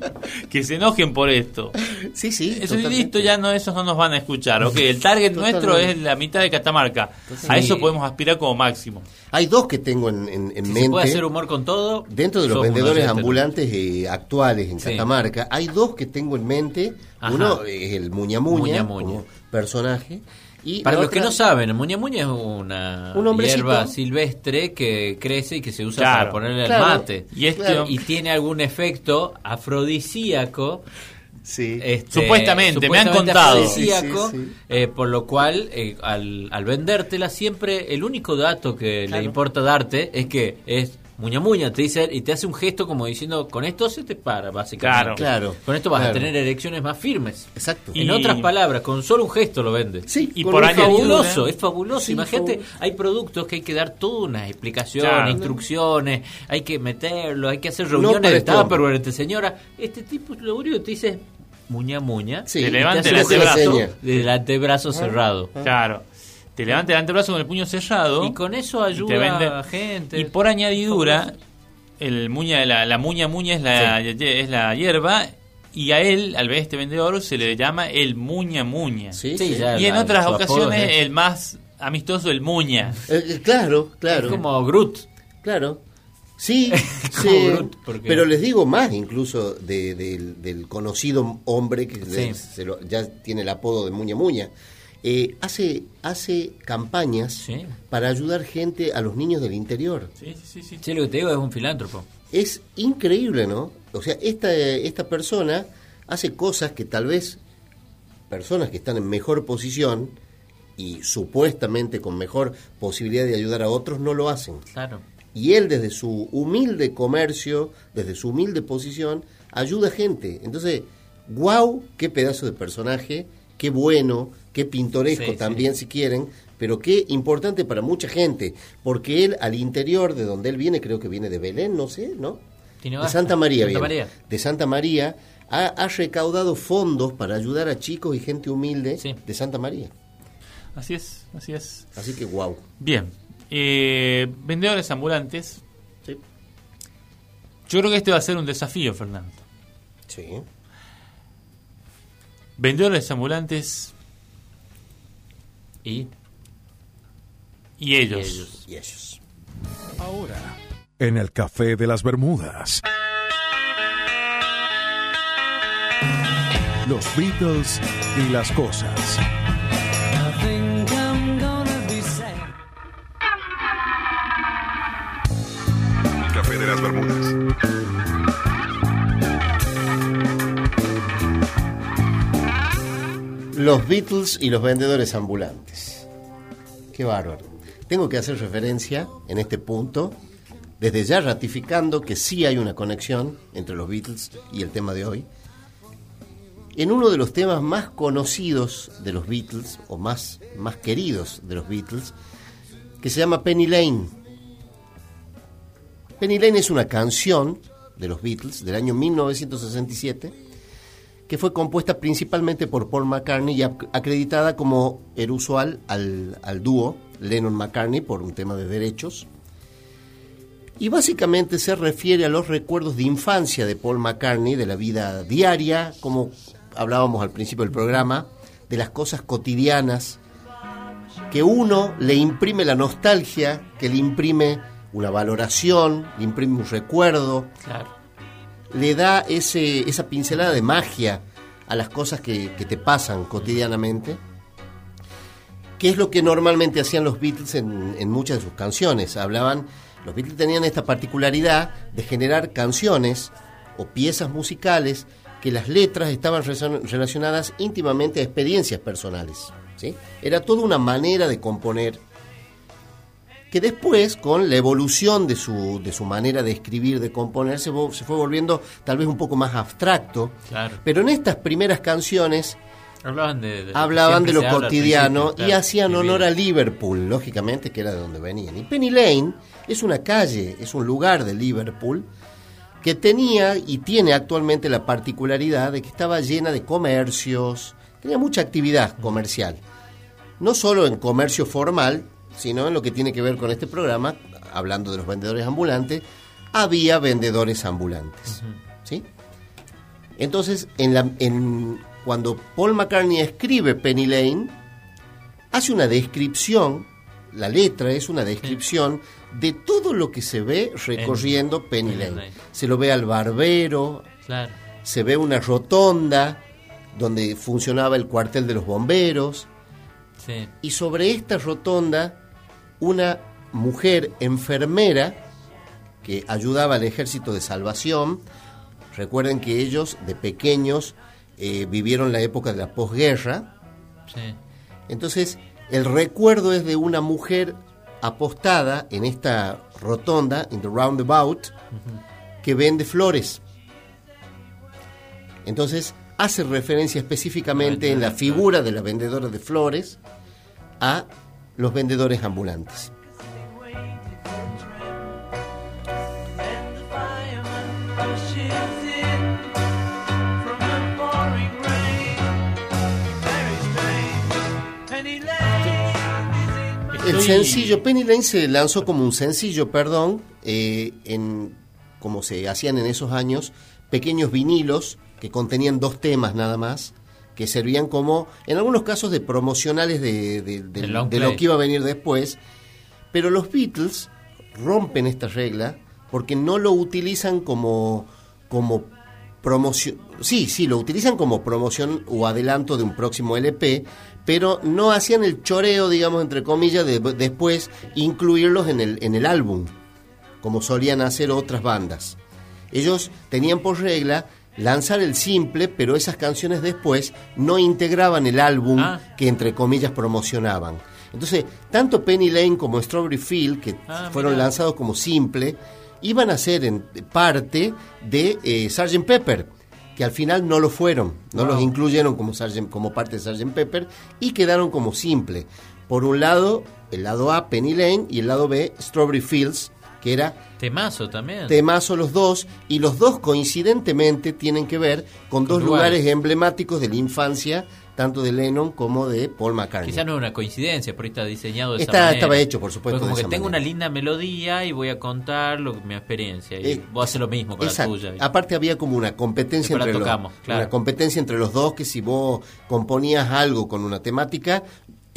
que se enojen por esto. Sí, sí. Eso y totalmente. listo, ya no, esos no nos van a escuchar. Ok, el target [LAUGHS] nuestro es la mitad de Catamarca. A Sí. eso podemos aspirar como máximo. Hay dos que tengo en, en- en Si mente. se puede hacer humor con todo. Dentro de los vendedores ambulantes eh, actuales en Sí. Catamarca, hay dos que tengo en mente. Ajá. Uno es el Muña Muña, Muña Muña. como personaje. Y Para los que no saben, el muña muña es una Un hierba silvestre que crece y que se usa Claro, para ponerle claro. al mate. Y este Claro. Y tiene algún efecto afrodisíaco. Sí. este, Supuestamente, me han contado. afrodisíaco, Sí, sí, sí. eh, por lo cual, eh, al, al vendértela, siempre el único dato que le importa darte es que es muña muña, te dice y te hace un gesto como diciendo, con esto se te para, básicamente. Claro. Claro, Con esto vas claro. a tener erecciones más firmes. Exacto. Y- En otras palabras, con solo un gesto lo vende. Sí, y por Es fabuloso, es fabuloso. Sí, Imagínate, fabuloso. hay productos que hay que dar toda una explicación, Claro. instrucciones, hay que meterlo, hay que hacer No reuniones para de este. Tupperware entre señora. Este tipo lo único que te dice muña muña. Sí, Te te levanta el antebrazo. del antebrazo cerrado. Claro. Te levanta el antebrazo con el puño cerrado. Y con eso y ayuda te vende- a gente. Y por añadidura, el muña, la, la muña muña es la, es la hierba. Y a él, al ver este vendedor, se le llama el muña muña. Sí, Sí, sí. ya. Y en la- otras ocasiones, es- el más amistoso, el muña. Eh, eh, claro, claro. Es como Groot. Claro. Sí, [LAUGHS] sí. Groot, pero les digo más incluso de- del- del conocido hombre que Sí. se lo- ya tiene el apodo de Muña Muña. Eh, hace, hace campañas Sí. para ayudar gente a los niños del interior. Sí, sí, sí. sí. Sí, lo que te digo es un filántropo. Es increíble, ¿no? O sea, esta, esta persona hace cosas que tal vez personas que están en mejor posición y supuestamente con mejor posibilidad de ayudar a otros no lo hacen. Claro. Y él desde su humilde comercio, desde su humilde posición, ayuda a gente. Entonces, wow, qué pedazo de personaje, qué bueno, qué pintoresco Sí, sí. también si quieren, pero qué importante para mucha gente, porque él al interior de donde él viene, creo que viene de Belén, no sé, ¿no? De. Santa María, Santa. María. De Santa María, ha, ha recaudado fondos para ayudar a chicos y gente humilde Sí. de Santa María. Así es, así es. Así que wow. Bien. Eh, vendedores ambulantes. Sí. Yo creo que este va a ser un desafío, Fernando. Sí. Vendedores ambulantes Y y ellos. Y ellos. Y ellos. Ahora, en el Café de las Bermudas. Los Beatles y las cosas. Café de las Bermudas. Los Beatles y los vendedores ambulantes. Qué bárbaro. Tengo que hacer referencia en este punto, desde ya ratificando que sí hay una conexión entre los Beatles y el tema de hoy. En uno de los temas más conocidos de los Beatles, o más, más queridos de los Beatles, que se llama Penny Lane. Penny Lane es una canción de los Beatles del año 1967 que fue compuesta principalmente por Paul McCartney y ac- acreditada como era usual al, al dúo Lennon-McCartney por un tema de derechos. Y básicamente se refiere a los recuerdos de infancia de Paul McCartney, de la vida diaria, como hablábamos al principio del programa, de las cosas cotidianas, que uno le imprime la nostalgia, que le imprime una valoración, le imprime un recuerdo, Claro. Le da ese, esa pincelada de magia a las cosas que, te pasan cotidianamente, que es lo que normalmente hacían los Beatles en, en muchas de sus canciones. Hablaban, los Beatles tenían esta particularidad de generar canciones o piezas musicales que las letras estaban relacionadas íntimamente a experiencias personales. ¿sí? Era toda una manera de componer que después, con la evolución de su, de su manera de escribir, de componer, se, se fue volviendo tal vez un poco más abstracto. Claro. Pero en estas primeras canciones Hablaban de, de- hablaban de lo cotidiano y hacían honor a Liverpool, lógicamente, que era de donde venían. Y Penny Lane es una calle, es un lugar de Liverpool que tenía y tiene actualmente la particularidad de que estaba llena de comercios, tenía mucha actividad comercial. No solo en comercio formal, sino en lo que tiene que ver con este programa, hablando de los vendedores ambulantes, había vendedores ambulantes. ¿sí? Entonces, en la, en, cuando Paul McCartney escribe Penny Lane, hace una descripción, la letra es una descripción de todo lo que se ve recorriendo Penny Penny Lane. Lane. Se lo ve al barbero, Claro. se ve una rotonda donde funcionaba el cuartel de los bomberos, Sí. y sobre esta rotonda una mujer enfermera que ayudaba al ejército de salvación. Recuerden que ellos de pequeños eh, vivieron la época de la posguerra. Sí. Entonces el recuerdo es de una mujer apostada en esta rotonda, in the roundabout, que vende flores. Entonces hace referencia específicamente en la figura de la vendedora de flores a los vendedores ambulantes. El sencillo, Penny Lane se lanzó como un sencillo, perdón, eh, en como se hacían en esos años, pequeños vinilos que contenían dos temas nada más, que servían como, en algunos casos, de promocionales de, de- lo que iba a venir después. Pero los Beatles rompen esta regla porque no lo utilizan como, como promoción. Sí, sí, lo utilizan como promoción o adelanto de un próximo LP, pero no hacían el choreo, digamos, entre comillas, de después incluirlos en el, en el álbum, como solían hacer otras bandas. Ellos tenían por regla lanzar el simple, pero esas canciones después no integraban el álbum Ah. que entre comillas promocionaban. Entonces, tanto Penny Lane como Strawberry Field, que Ah, fueron lanzados como simple, iban a ser en parte de eh, Sgt. Pepper, que al final no lo fueron, no los incluyeron como, como parte de Sgt. Pepper y quedaron como simple. Por un lado, el lado A, Penny Lane, y el lado B, Strawberry Fields, que era Temazo también. temazo los dos, y los dos coincidentemente tienen que ver con, dos lugares. lugares. emblemáticos de la infancia, tanto de Lennon como de Paul McCartney. Quizá no es una coincidencia, pero está diseñado de esa manera. estaba hecho, por supuesto, como de que esa tengo manera. una linda melodía y voy a contar lo, mi experiencia. Y Eh, vos haces lo mismo con Exacto. la tuya. Aparte había como una competencia entre los, tocamos, claro. una competencia entre los dos que si vos componías algo con una temática,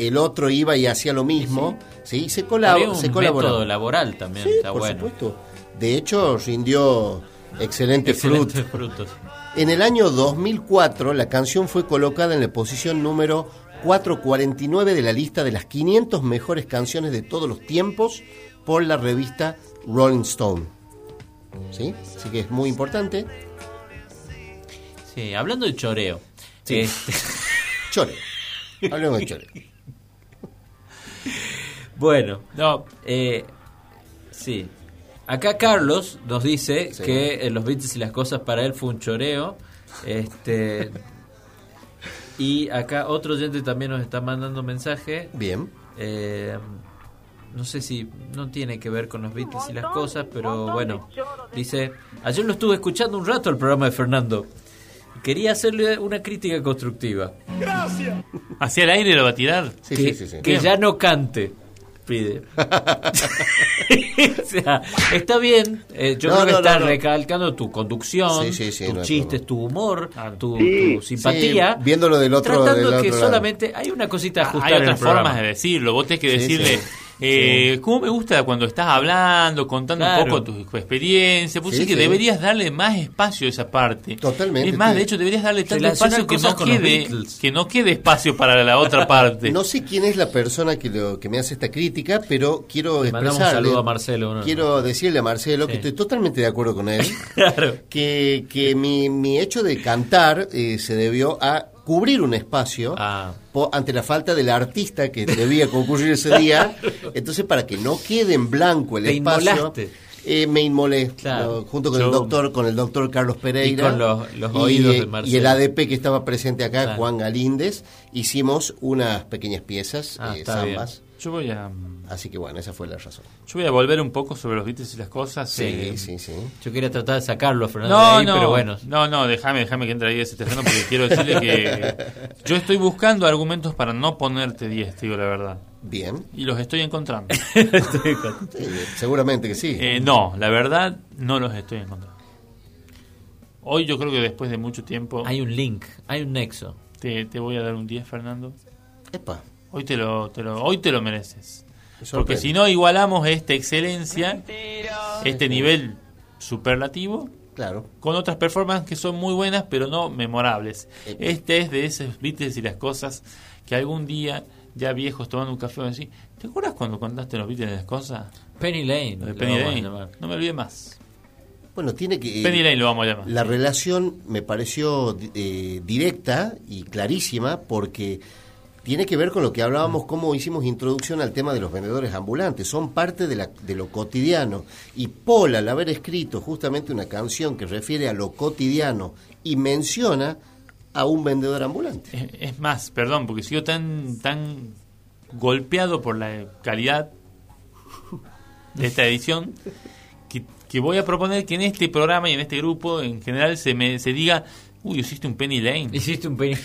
el otro iba y hacía lo mismo, sí, se, colab- Había un se colaboraba. método laboral también, Sí, está por bueno. supuesto. De hecho, rindió. Excelentes [LAUGHS] frutos. En el año 2004, la canción fue colocada en la posición número 449 de la lista de las 500 mejores canciones de todos los tiempos por la revista Rolling Stone. ¿Sí? Así que es muy importante. Sí, hablando de choreo. Sí. este, Chore. Hablemos de chore. [LAUGHS] bueno, No, eh, sí. Acá Carlos nos dice Sí. que eh, los Beatles y las cosas para él fue un choreo. Este. [LAUGHS] Y acá otro oyente también nos está mandando mensaje. Bien. Eh, no sé si no tiene que ver con los Beatles y las cosas, pero bueno, dice, ayer lo estuve escuchando un rato el programa de Fernando. Quería hacerle una crítica constructiva. hacia el aire lo va a tirar. Sí, que sí, sí, sí. que ya no cante, pide. [LAUGHS] [LAUGHS] o sea, está bien, eh, yo No, creo que no, está no, no. recalcando tu conducción, Sí, sí, sí, tus chistes, tu humor, tu, tu simpatía. Sí, viéndolo del otro- Tratando del que lado. solamente hay una cosita a ajustar Hay otras formas de decirlo. Vos tenés que Sí, decirle, sí. eh, ¿cómo me gusta cuando estás hablando, contando Claro. un poco tu experiencia? Pues Sí, sí, que sí. deberías darle más espacio a esa parte. Totalmente, Es más, sí. de hecho, deberías darle tanto espacio que no, quede, que no quede espacio para la otra parte. [LAUGHS] No sé quién es la persona que, lo, que me hace esta crítica, pero quiero Le mandamos un expresarle. saludo a Marcelo, ¿no? Quiero decirle a Marcelo Sí. que estoy totalmente de acuerdo con él. [LAUGHS] Claro. que, que mi, mi hecho de cantar eh, se debió a cubrir un espacio Ah. ante la falta del artista que debía concurrir ese día. [LAUGHS] Entonces, para que no quede en blanco el Te espacio, inmolaste. eh, me inmolé Claro. junto con Yo- el doctor, con el doctor Carlos Pereira Y con los- los oídos de Marcelo. y el ADP que estaba presente acá, Claro. Juan Galíndez, hicimos unas pequeñas piezas, Ah, eh, zambas. Yo voy a Así que bueno, esa fue la razón. yo voy a volver un poco sobre los Beatles y las cosas. Sí, eh, sí, sí. Yo quería tratar de sacarlo a Fernando No, de ahí, no, pero bueno. no, no, déjame, déjame que entre ahí ese terreno porque quiero decirle que yo estoy buscando argumentos para no ponerte 10, te digo la verdad. Bien, Y los [LAUGHS] estoy encontrando. Sí, seguramente que sí. Eh, no, la verdad no los estoy encontrando. Hoy yo creo que después de mucho tiempo Hay un link, hay un nexo. te, te voy a dar un 10, Fernando. Epa, Hoy te lo, te lo, hoy te lo mereces. me Porque si no igualamos esta excelencia, este nivel superlativo, Claro. con otras performances que son muy buenas, pero no memorables. Este es de esos Beatles y las cosas que algún día, ya viejos tomando un café, van a decir, ¿te acuerdas cuando contaste los Beatles y las cosas? Penny Lane. De Penny Lane. No me olvidé más. Bueno, tiene que... Penny Lane lo vamos a llamar. La relación me pareció eh, directa y clarísima porque tiene que ver con lo que hablábamos, cómo hicimos introducción al tema de los vendedores ambulantes. Son parte de, la, de lo cotidiano. Y Paul, al haber escrito justamente una canción que refiere a lo cotidiano y menciona a un vendedor ambulante. Es, es más, perdón, porque sigo tan, tan golpeado por la calidad de esta edición que, que voy a proponer que en este programa y en este grupo en general se me se diga, uy, hiciste un Penny Lane. Hiciste un peine.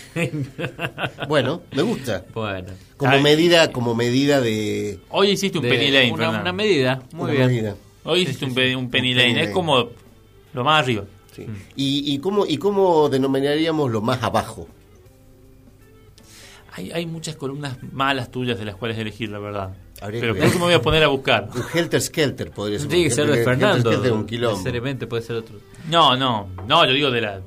Bueno, me gusta. bueno. Como Ay, medida, como medida de... Hoy hiciste un De- Penny Lane, una, una medida. Muy una bien. medida. Hoy hiciste un, pe- un Penny Un Lane. Penny Es Lane. como lo más arriba. Sí. ¿Y, y, cómo, ¿Y cómo denominaríamos lo más abajo? Hay, hay muchas columnas malas tuyas de las cuales elegir, la verdad. Habría Pero creo que me voy a poner a buscar. Un Helter Skelter podría ser. Tiene que ser de Fernando. Helter Skelter un quilombo. Necesariamente puede ser otro. No, no, no, yo digo de la...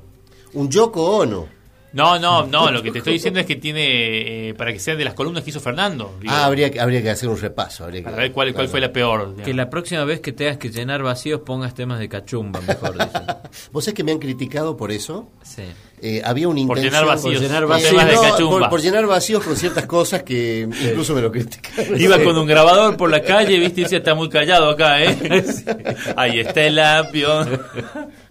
Un Yoko Ono. No, no, no, lo que te estoy diciendo es que tiene, eh, para que sean de las columnas que hizo Fernando. digo, Ah, habría, que- habría que hacer un repaso. Habría que, para ver cuál, cuál fue la peor. digamos. Que la próxima vez que tengas que llenar vacíos pongas temas de cachumba, mejor dicho. [LAUGHS] ¿Vos sabés que me han criticado por eso? Sí. Eh, había Por intención... llenar vacíos. Por llenar Por vacíos. temas de no, cachumba. por, por llenar vacíos con ciertas cosas que incluso me lo criticaron. Iba con un grabador por la calle, viste, y decía, está muy callado acá, ¿eh? [LAUGHS] Ahí está el apio.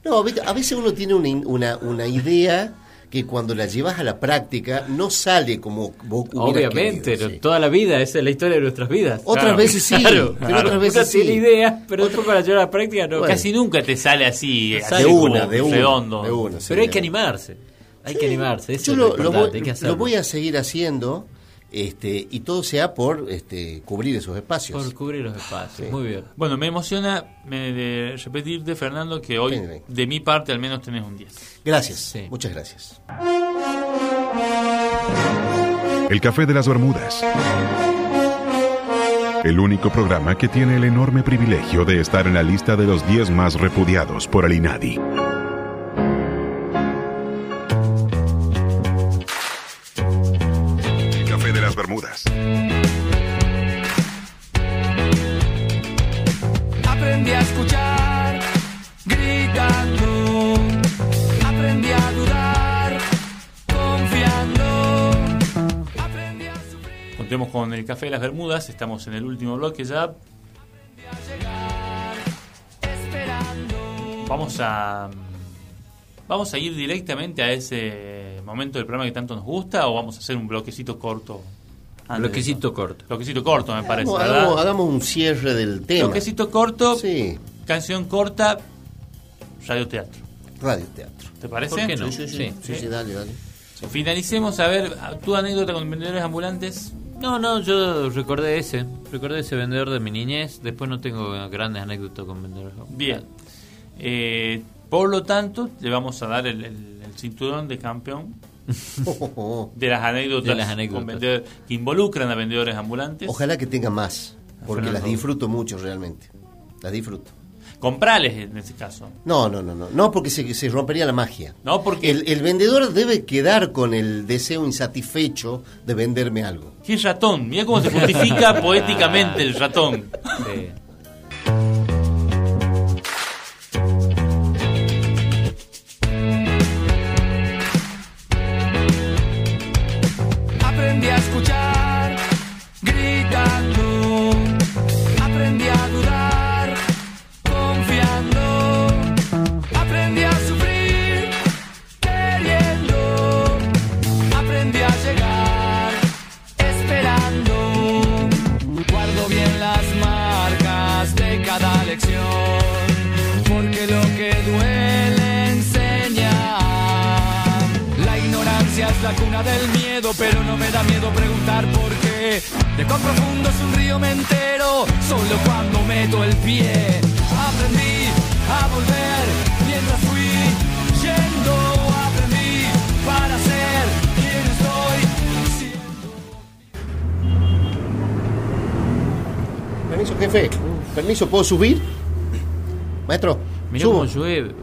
No, a veces uno tiene una, una, una idea que cuando la llevas a la práctica no sale como vos Obviamente, querido, sí. toda la vida, esa es la historia de nuestras vidas. Otras Claro. veces sí, Claro, pero claro. otras veces sí. tiene ideas, pero después para llevar a la práctica no. Bueno. Casi nunca te sale así, De una, de una. redondo. de una, sí, Pero hay que animarse. Hay que animarse. Eso Yo lo, lo, voy, hay que lo voy a seguir haciendo este, y todo sea por este, cubrir esos espacios. Por cubrir los espacios. Muy bien. Bueno, me emociona me, de repetirte, Fernando, que hoy, Bien, bien. de mi parte, al menos tenés un 10. Gracias, Sí. muchas gracias. El Café de las Bermudas. El único programa que tiene el enorme privilegio de estar en la lista de los 10 más repudiados por el INADI. Café de las Bermudas, estamos en el último bloque ya. Vamos a vamos a ir directamente a ese momento del programa que tanto nos gusta o vamos a hacer un bloquecito corto. Bloquecito corto. Bloquecito corto, me parece, Hagamos, ¿verdad? hagamos- hagamos un cierre del tema. Bloquecito corto, Sí, canción corta, radioteatro. radioteatro. ¿Te parece? ¿Por qué no? Sí, sí, Sí. sí, sí, dale, dale. Finalicemos, a ver, tu anécdota con vendedores ambulantes. No, no, yo recordé ese. Recordé ese vendedor de mi niñez. Después no tengo grandes anécdotas con vendedores. Bien. Eh, por lo tanto, le vamos a dar el, el- el cinturón de campeón [LAUGHS] de las anécdotas, De las anécdotas. con vendedores- que involucran a vendedores ambulantes. Ojalá que tenga más, porque Fernando. las disfruto mucho realmente. Las disfruto. Comprales en ese caso. No, no, no, no, no porque se, se rompería la magia. No, porque. El, el vendedor debe quedar con el deseo insatisfecho de venderme algo. ¿Qué ratón? Mira cómo se justifica [LAUGHS] poéticamente el ratón. Sí. Del miedo, pero no me da miedo preguntar por qué. De cuán profundo es un río me entero, solo cuando meto el pie. Aprendí a volver mientras fui yendo. Aprendí para ser quien estoy siendo. Permiso, jefe. Permiso, ¿puedo subir? Maestro, Mirá subo. cómo llueve.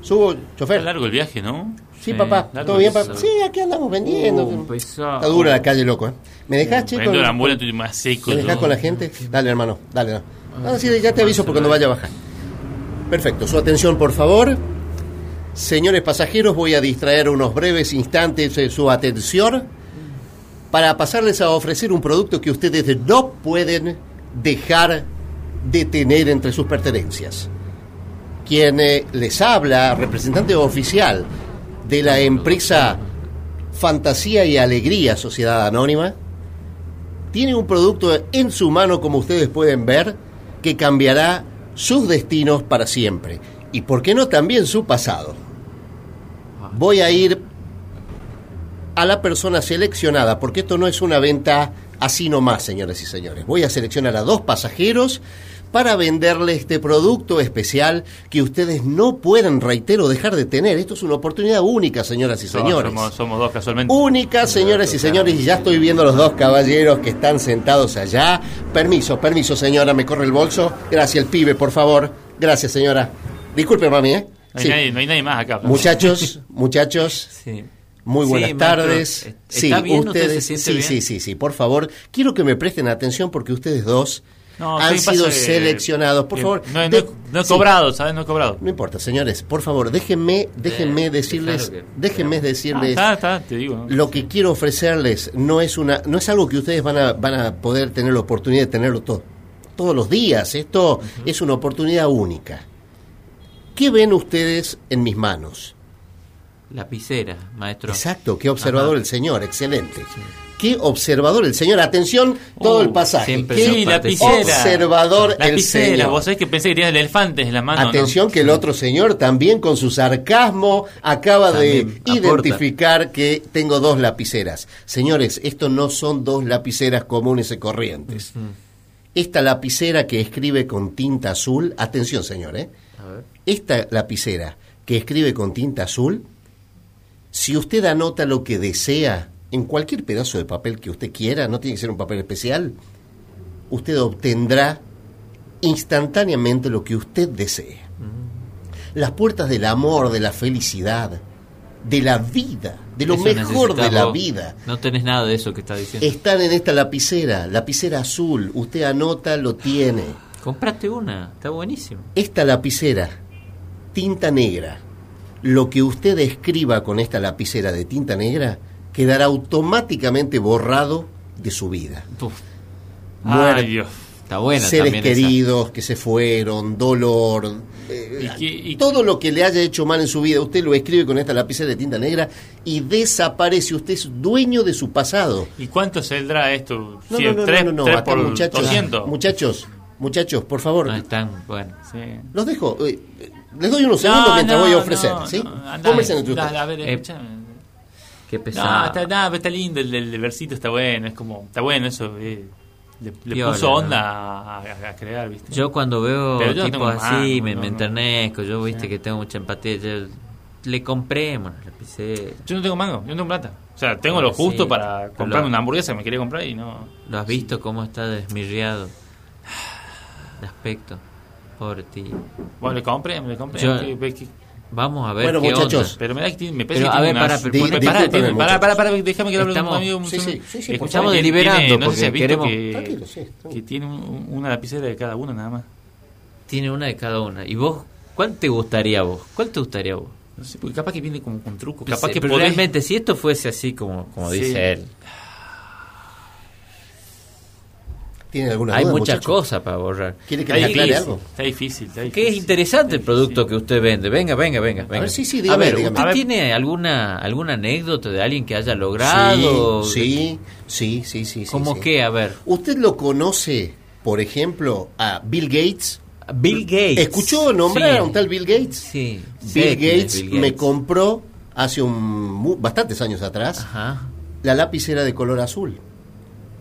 Subo, Está chofer. largo el viaje, ¿no? Sí, papá. ¿Todo bien, papá? Sí, aquí andamos vendiendo. Uh. Está dura la calle, loco, ¿eh? ¿Me dejás, chico? Vendedor ambulante y más seco. ¿Me dejás ¿no? con la gente? Dale, hermano, dale. Ah, sí, ya te aviso por cuando vaya a bajar. Perfecto, su atención, por favor. Señores pasajeros, voy a distraer unos breves instantes de su atención. para pasarles a ofrecer un producto que ustedes no pueden dejar de tener entre sus pertenencias. Quien eh, les habla, representante oficial de la empresa Fantasía y Alegría Sociedad Anónima, tiene un producto en su mano, como ustedes pueden ver, que cambiará sus destinos para siempre. Y por qué no también su pasado. Voy a ir a la persona seleccionada, porque esto no es una venta así nomás, señoras y señores. Voy a seleccionar a dos pasajeros para venderle este producto especial que ustedes no pueden, reitero, dejar de tener. Esto es una oportunidad única, señoras y No, señores. somos, somos dos casualmente. Única, señoras y señores, y ya estoy viendo los dos caballeros que están sentados allá. Permiso, permiso, señora, me corre el bolso. Gracias, el pibe, por favor. Gracias, señora. Disculpe, mami, ¿eh? No hay, Sí. nadie, no hay nadie más acá. Muchachos, [LAUGHS] muchachos, Sí. muy Sí, buenas maestro, tardes. ¿está Sí, bien? ¿Usted ustedes, se sí, bien? sí, sí, sí, por favor, quiero que me presten atención porque ustedes dos No, han sí, pasa sido que- seleccionados. Por que favor, No, no, de- no he sí. cobrado, ¿sabes? No he cobrado. No importa, señores, por favor, déjenme, déjenme Eh, decirles, que- déjenme Ah, decirles está, está, te digo. ¿no? lo que quiero ofrecerles no es una, no es algo que ustedes van a, van a poder tener la oportunidad de tenerlo todo, todos los días. Esto es una oportunidad única. ¿Qué ven ustedes en mis manos? Lapicera, maestro. Exacto, qué observador Ajá. el señor, excelente. Qué observador el señor, atención, todo Uh, el pasaje. Qué lapicera. observador el señor. vos sabés que pensé que tenías elefantes en la mano. ¿no? Atención que el otro señor también con su sarcasmo acaba También de aporta. identificar que tengo dos lapiceras. Señores, esto no son dos lapiceras comunes y corrientes. Esta lapicera que escribe con tinta azul, atención señor, ¿eh? A ver. Esta lapicera que escribe con tinta azul, si usted anota lo que desea en cualquier pedazo de papel que usted quiera, no tiene que ser un papel especial, usted obtendrá instantáneamente lo que usted desee. Las puertas del amor, de la felicidad, de la vida, de lo Eso mejor de la vos. vida, No tenés nada de eso que está diciendo. están en esta lapicera, lapicera azul. Usted anota, lo tiene. Comprate una, está buenísimo. Esta lapicera, tinta negra, lo que usted escriba con esta lapicera de tinta negra quedará automáticamente borrado de su vida. Uf, Muerte, Ay, Dios. está buena seres esa. queridos que se fueron, dolor, eh, ¿Y qué- y- todo lo que le haya hecho mal en su vida, usted lo escribe con esta lapicera de tinta negra y desaparece. Usted es dueño de su pasado. ¿Y cuánto saldrá esto? No, no, no, tres, no, no, tres acá, por muchachos, 200. muchachos, muchachos, por favor, No están, bueno. Sí. los dejo. eh, les doy unos segundos mientras voy a ofrecer, no, ¿sí? no, andá, Conversen entre dale, ustedes. a ver, Eh, Qué No, pesado. está, no, está lindo, el, el versito está bueno, es como, está bueno eso, eh, le, le Piola, puso ¿no? onda a, a- a crear, ¿viste? Yo cuando veo Pero yo no tipos así, me, no, me no. enternezco, yo viste Sí. que tengo mucha empatía, yo le compremos la lapicera. Yo no tengo mango, yo no tengo plata. O sea, tengo lo justo sí. para Pero comprarme lo- una hamburguesa que me quería comprar y no... ¿Lo has visto cómo está desmirriado? De aspecto. Pobre tío. Bueno, le compré, le compré. Yo- ¿qué- qué- qué? Vamos a ver Bueno, qué muchachos, onda. Pero me da que me parece Pero, que a ver, para, pará, pará, déjame que le hable con un Estamos- amigo. sí, sí, sí, sí, Escuchame por Estamos que deliberando, tiene- no sé si porque has visto queremos- que, Tranquilo, sí, tranquilo. que tiene un- una lapicera de cada uno nada más. Tiene una de cada una. ¿Y vos? ¿Cuál te gustaría a vos? ¿Cuál te gustaría a vos? No sé, porque capaz que viene como con truco. Capaz que pero podés... realmente, si esto fuese así como, como Sí. dice él, ¿Tienen alguna hay duda, muchas cosas para borrar. ¿Quiere que Está les aclare difícil, algo? Está difícil, está Que es interesante el producto que usted vende. Venga, venga, venga. venga. ver, sí, sí, a ver. ¿usted A ver. tiene alguna alguna anécdota de alguien que haya logrado? Sí, sí, sí, sí, sí. ¿Cómo sí. qué? A ver. ¿Usted lo conoce, por ejemplo, a Bill Gates? Bill Gates. ¿Escuchó nombrar Sí. a un tal Bill Gates? Sí. Bill Gates, me compró hace un, mu- bastantes años atrás Ajá. la lapicera de color azul.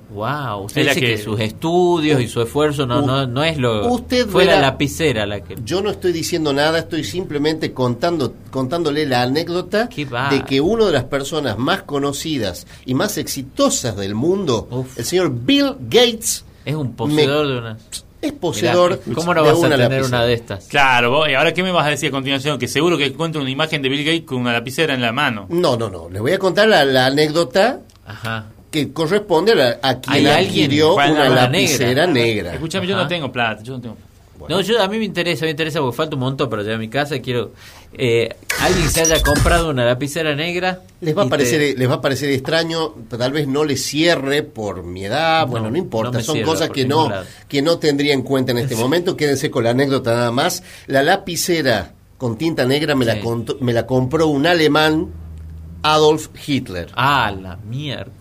Wow, usted dice que... que- sus estudios y su esfuerzo no, no, no es lo... usted fue verá- la lapicera la que... Yo no estoy diciendo nada, estoy simplemente contando, contándole la anécdota de que una de las personas más conocidas y más exitosas del mundo, Uf. el señor Bill Gates, Es un poseedor me- de una... es poseedor Mirá, ¿Cómo no de vas a una tener lapicera. una de estas? Claro, vos, y ahora qué me vas a decir a continuación? Que seguro que encuentro una imagen de Bill Gates con una lapicera en la mano. No, no, no. Les voy a contar la, la anécdota Ajá. Que corresponde a, a quien adquirió Bueno, una lapicera negra. Escúchame, yo Ajá. no tengo plata, yo no tengo plata. No, yo a mí me interesa, me interesa porque falta un montón para llegar a mi casa y quiero eh, alguien se haya comprado una lapicera negra. Les va, a parecer, te- les va a parecer extraño, tal vez no les cierre por mi edad, bueno, no importa, no son cosas que no, lado. que no tendría en cuenta en este momento, quédense con la anécdota nada más. La lapicera con tinta negra me, la, Sí. me la compró un alemán, Adolf Hitler. Ah, la mierda.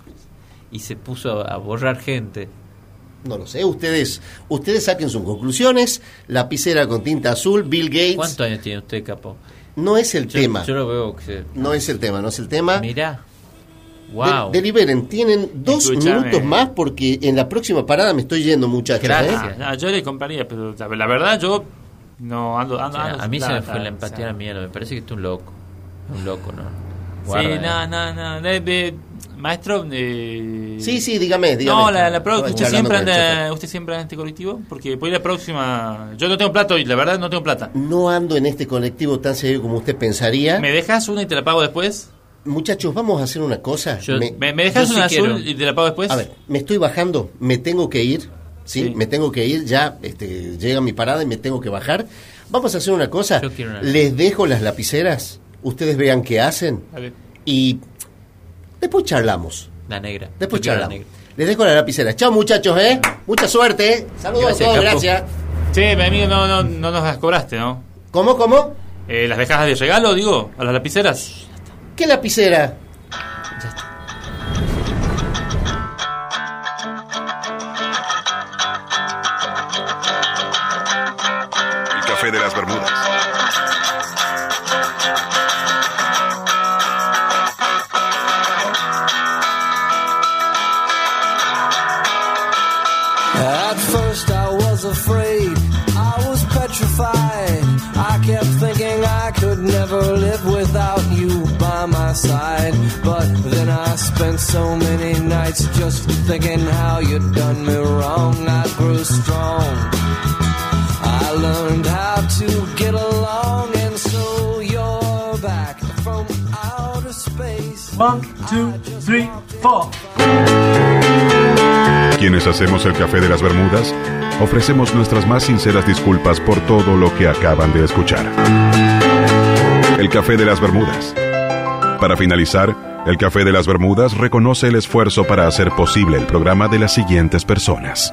Y se puso a, a borrar gente. No lo sé, ustedes, ustedes saquen sus conclusiones. Lapicera con tinta azul, Bill Gates. ¿Cuántos años tiene usted, capo? No es el Yo, tema. yo lo veo que se... No es el tema, no es el tema. Mirá. De- Wow. deliberen, tienen dos minutos más porque en la próxima parada me estoy yendo, muchachos. ¿eh? Gracias. Ah, yo le compraría, pero la, verdad yo no ando. ando, O sea, ando a mí se me fue la o empatía sea. a la mierda. Me parece que tú un loco. Un loco, ¿no? Sí, Guarda, eh. no, no, no. Maestro. eh, Sí, sí, dígame, dígame. No, la, Estaba usted siempre anda, usted siempre anda en este colectivo, porque por ir la próxima, yo no tengo plata hoy, la verdad no tengo plata. No ando en este colectivo tan serio como usted pensaría. ¿Me dejas una y te la pago después? Muchachos, vamos a hacer una cosa. Yo- Me- ¿Me, me dejas Yo sí una azul quiero. y te la pago después? a ver, me estoy bajando, me tengo que ir. ¿sí? Sí. Me tengo que ir, ya este, llega mi parada y me tengo que bajar. Vamos a hacer una cosa. Yo quiero una- Les dejo las lapiceras, ustedes vean qué hacen A ver. y después charlamos. La negra. Después Yo la charlamos. negra. Les dejo las lapiceras. Chao muchachos, ¿eh? Mucha suerte. ¿eh? Saludos Gracias, a todos, gracias. Che, mi amigo, no, no, no nos las cobraste, ¿no? ¿Cómo, cómo? Eh, ¿Las dejas de regalo, digo, a las lapiceras? ¿Qué lapicera? El café de las Bermudas. Side. But then I spent so many nights just thinking how you'd done me wrong. I grew strong. I learned how to get along, and so you're back from outer space. One, two, three, four. Quienes hacemos el café de las Bermudas, ofrecemos nuestras más sinceras disculpas por todo lo que acaban de escuchar. El café de las Bermudas. Para finalizar, el café de las Bermudas reconoce el esfuerzo para hacer posible el programa de las siguientes personas.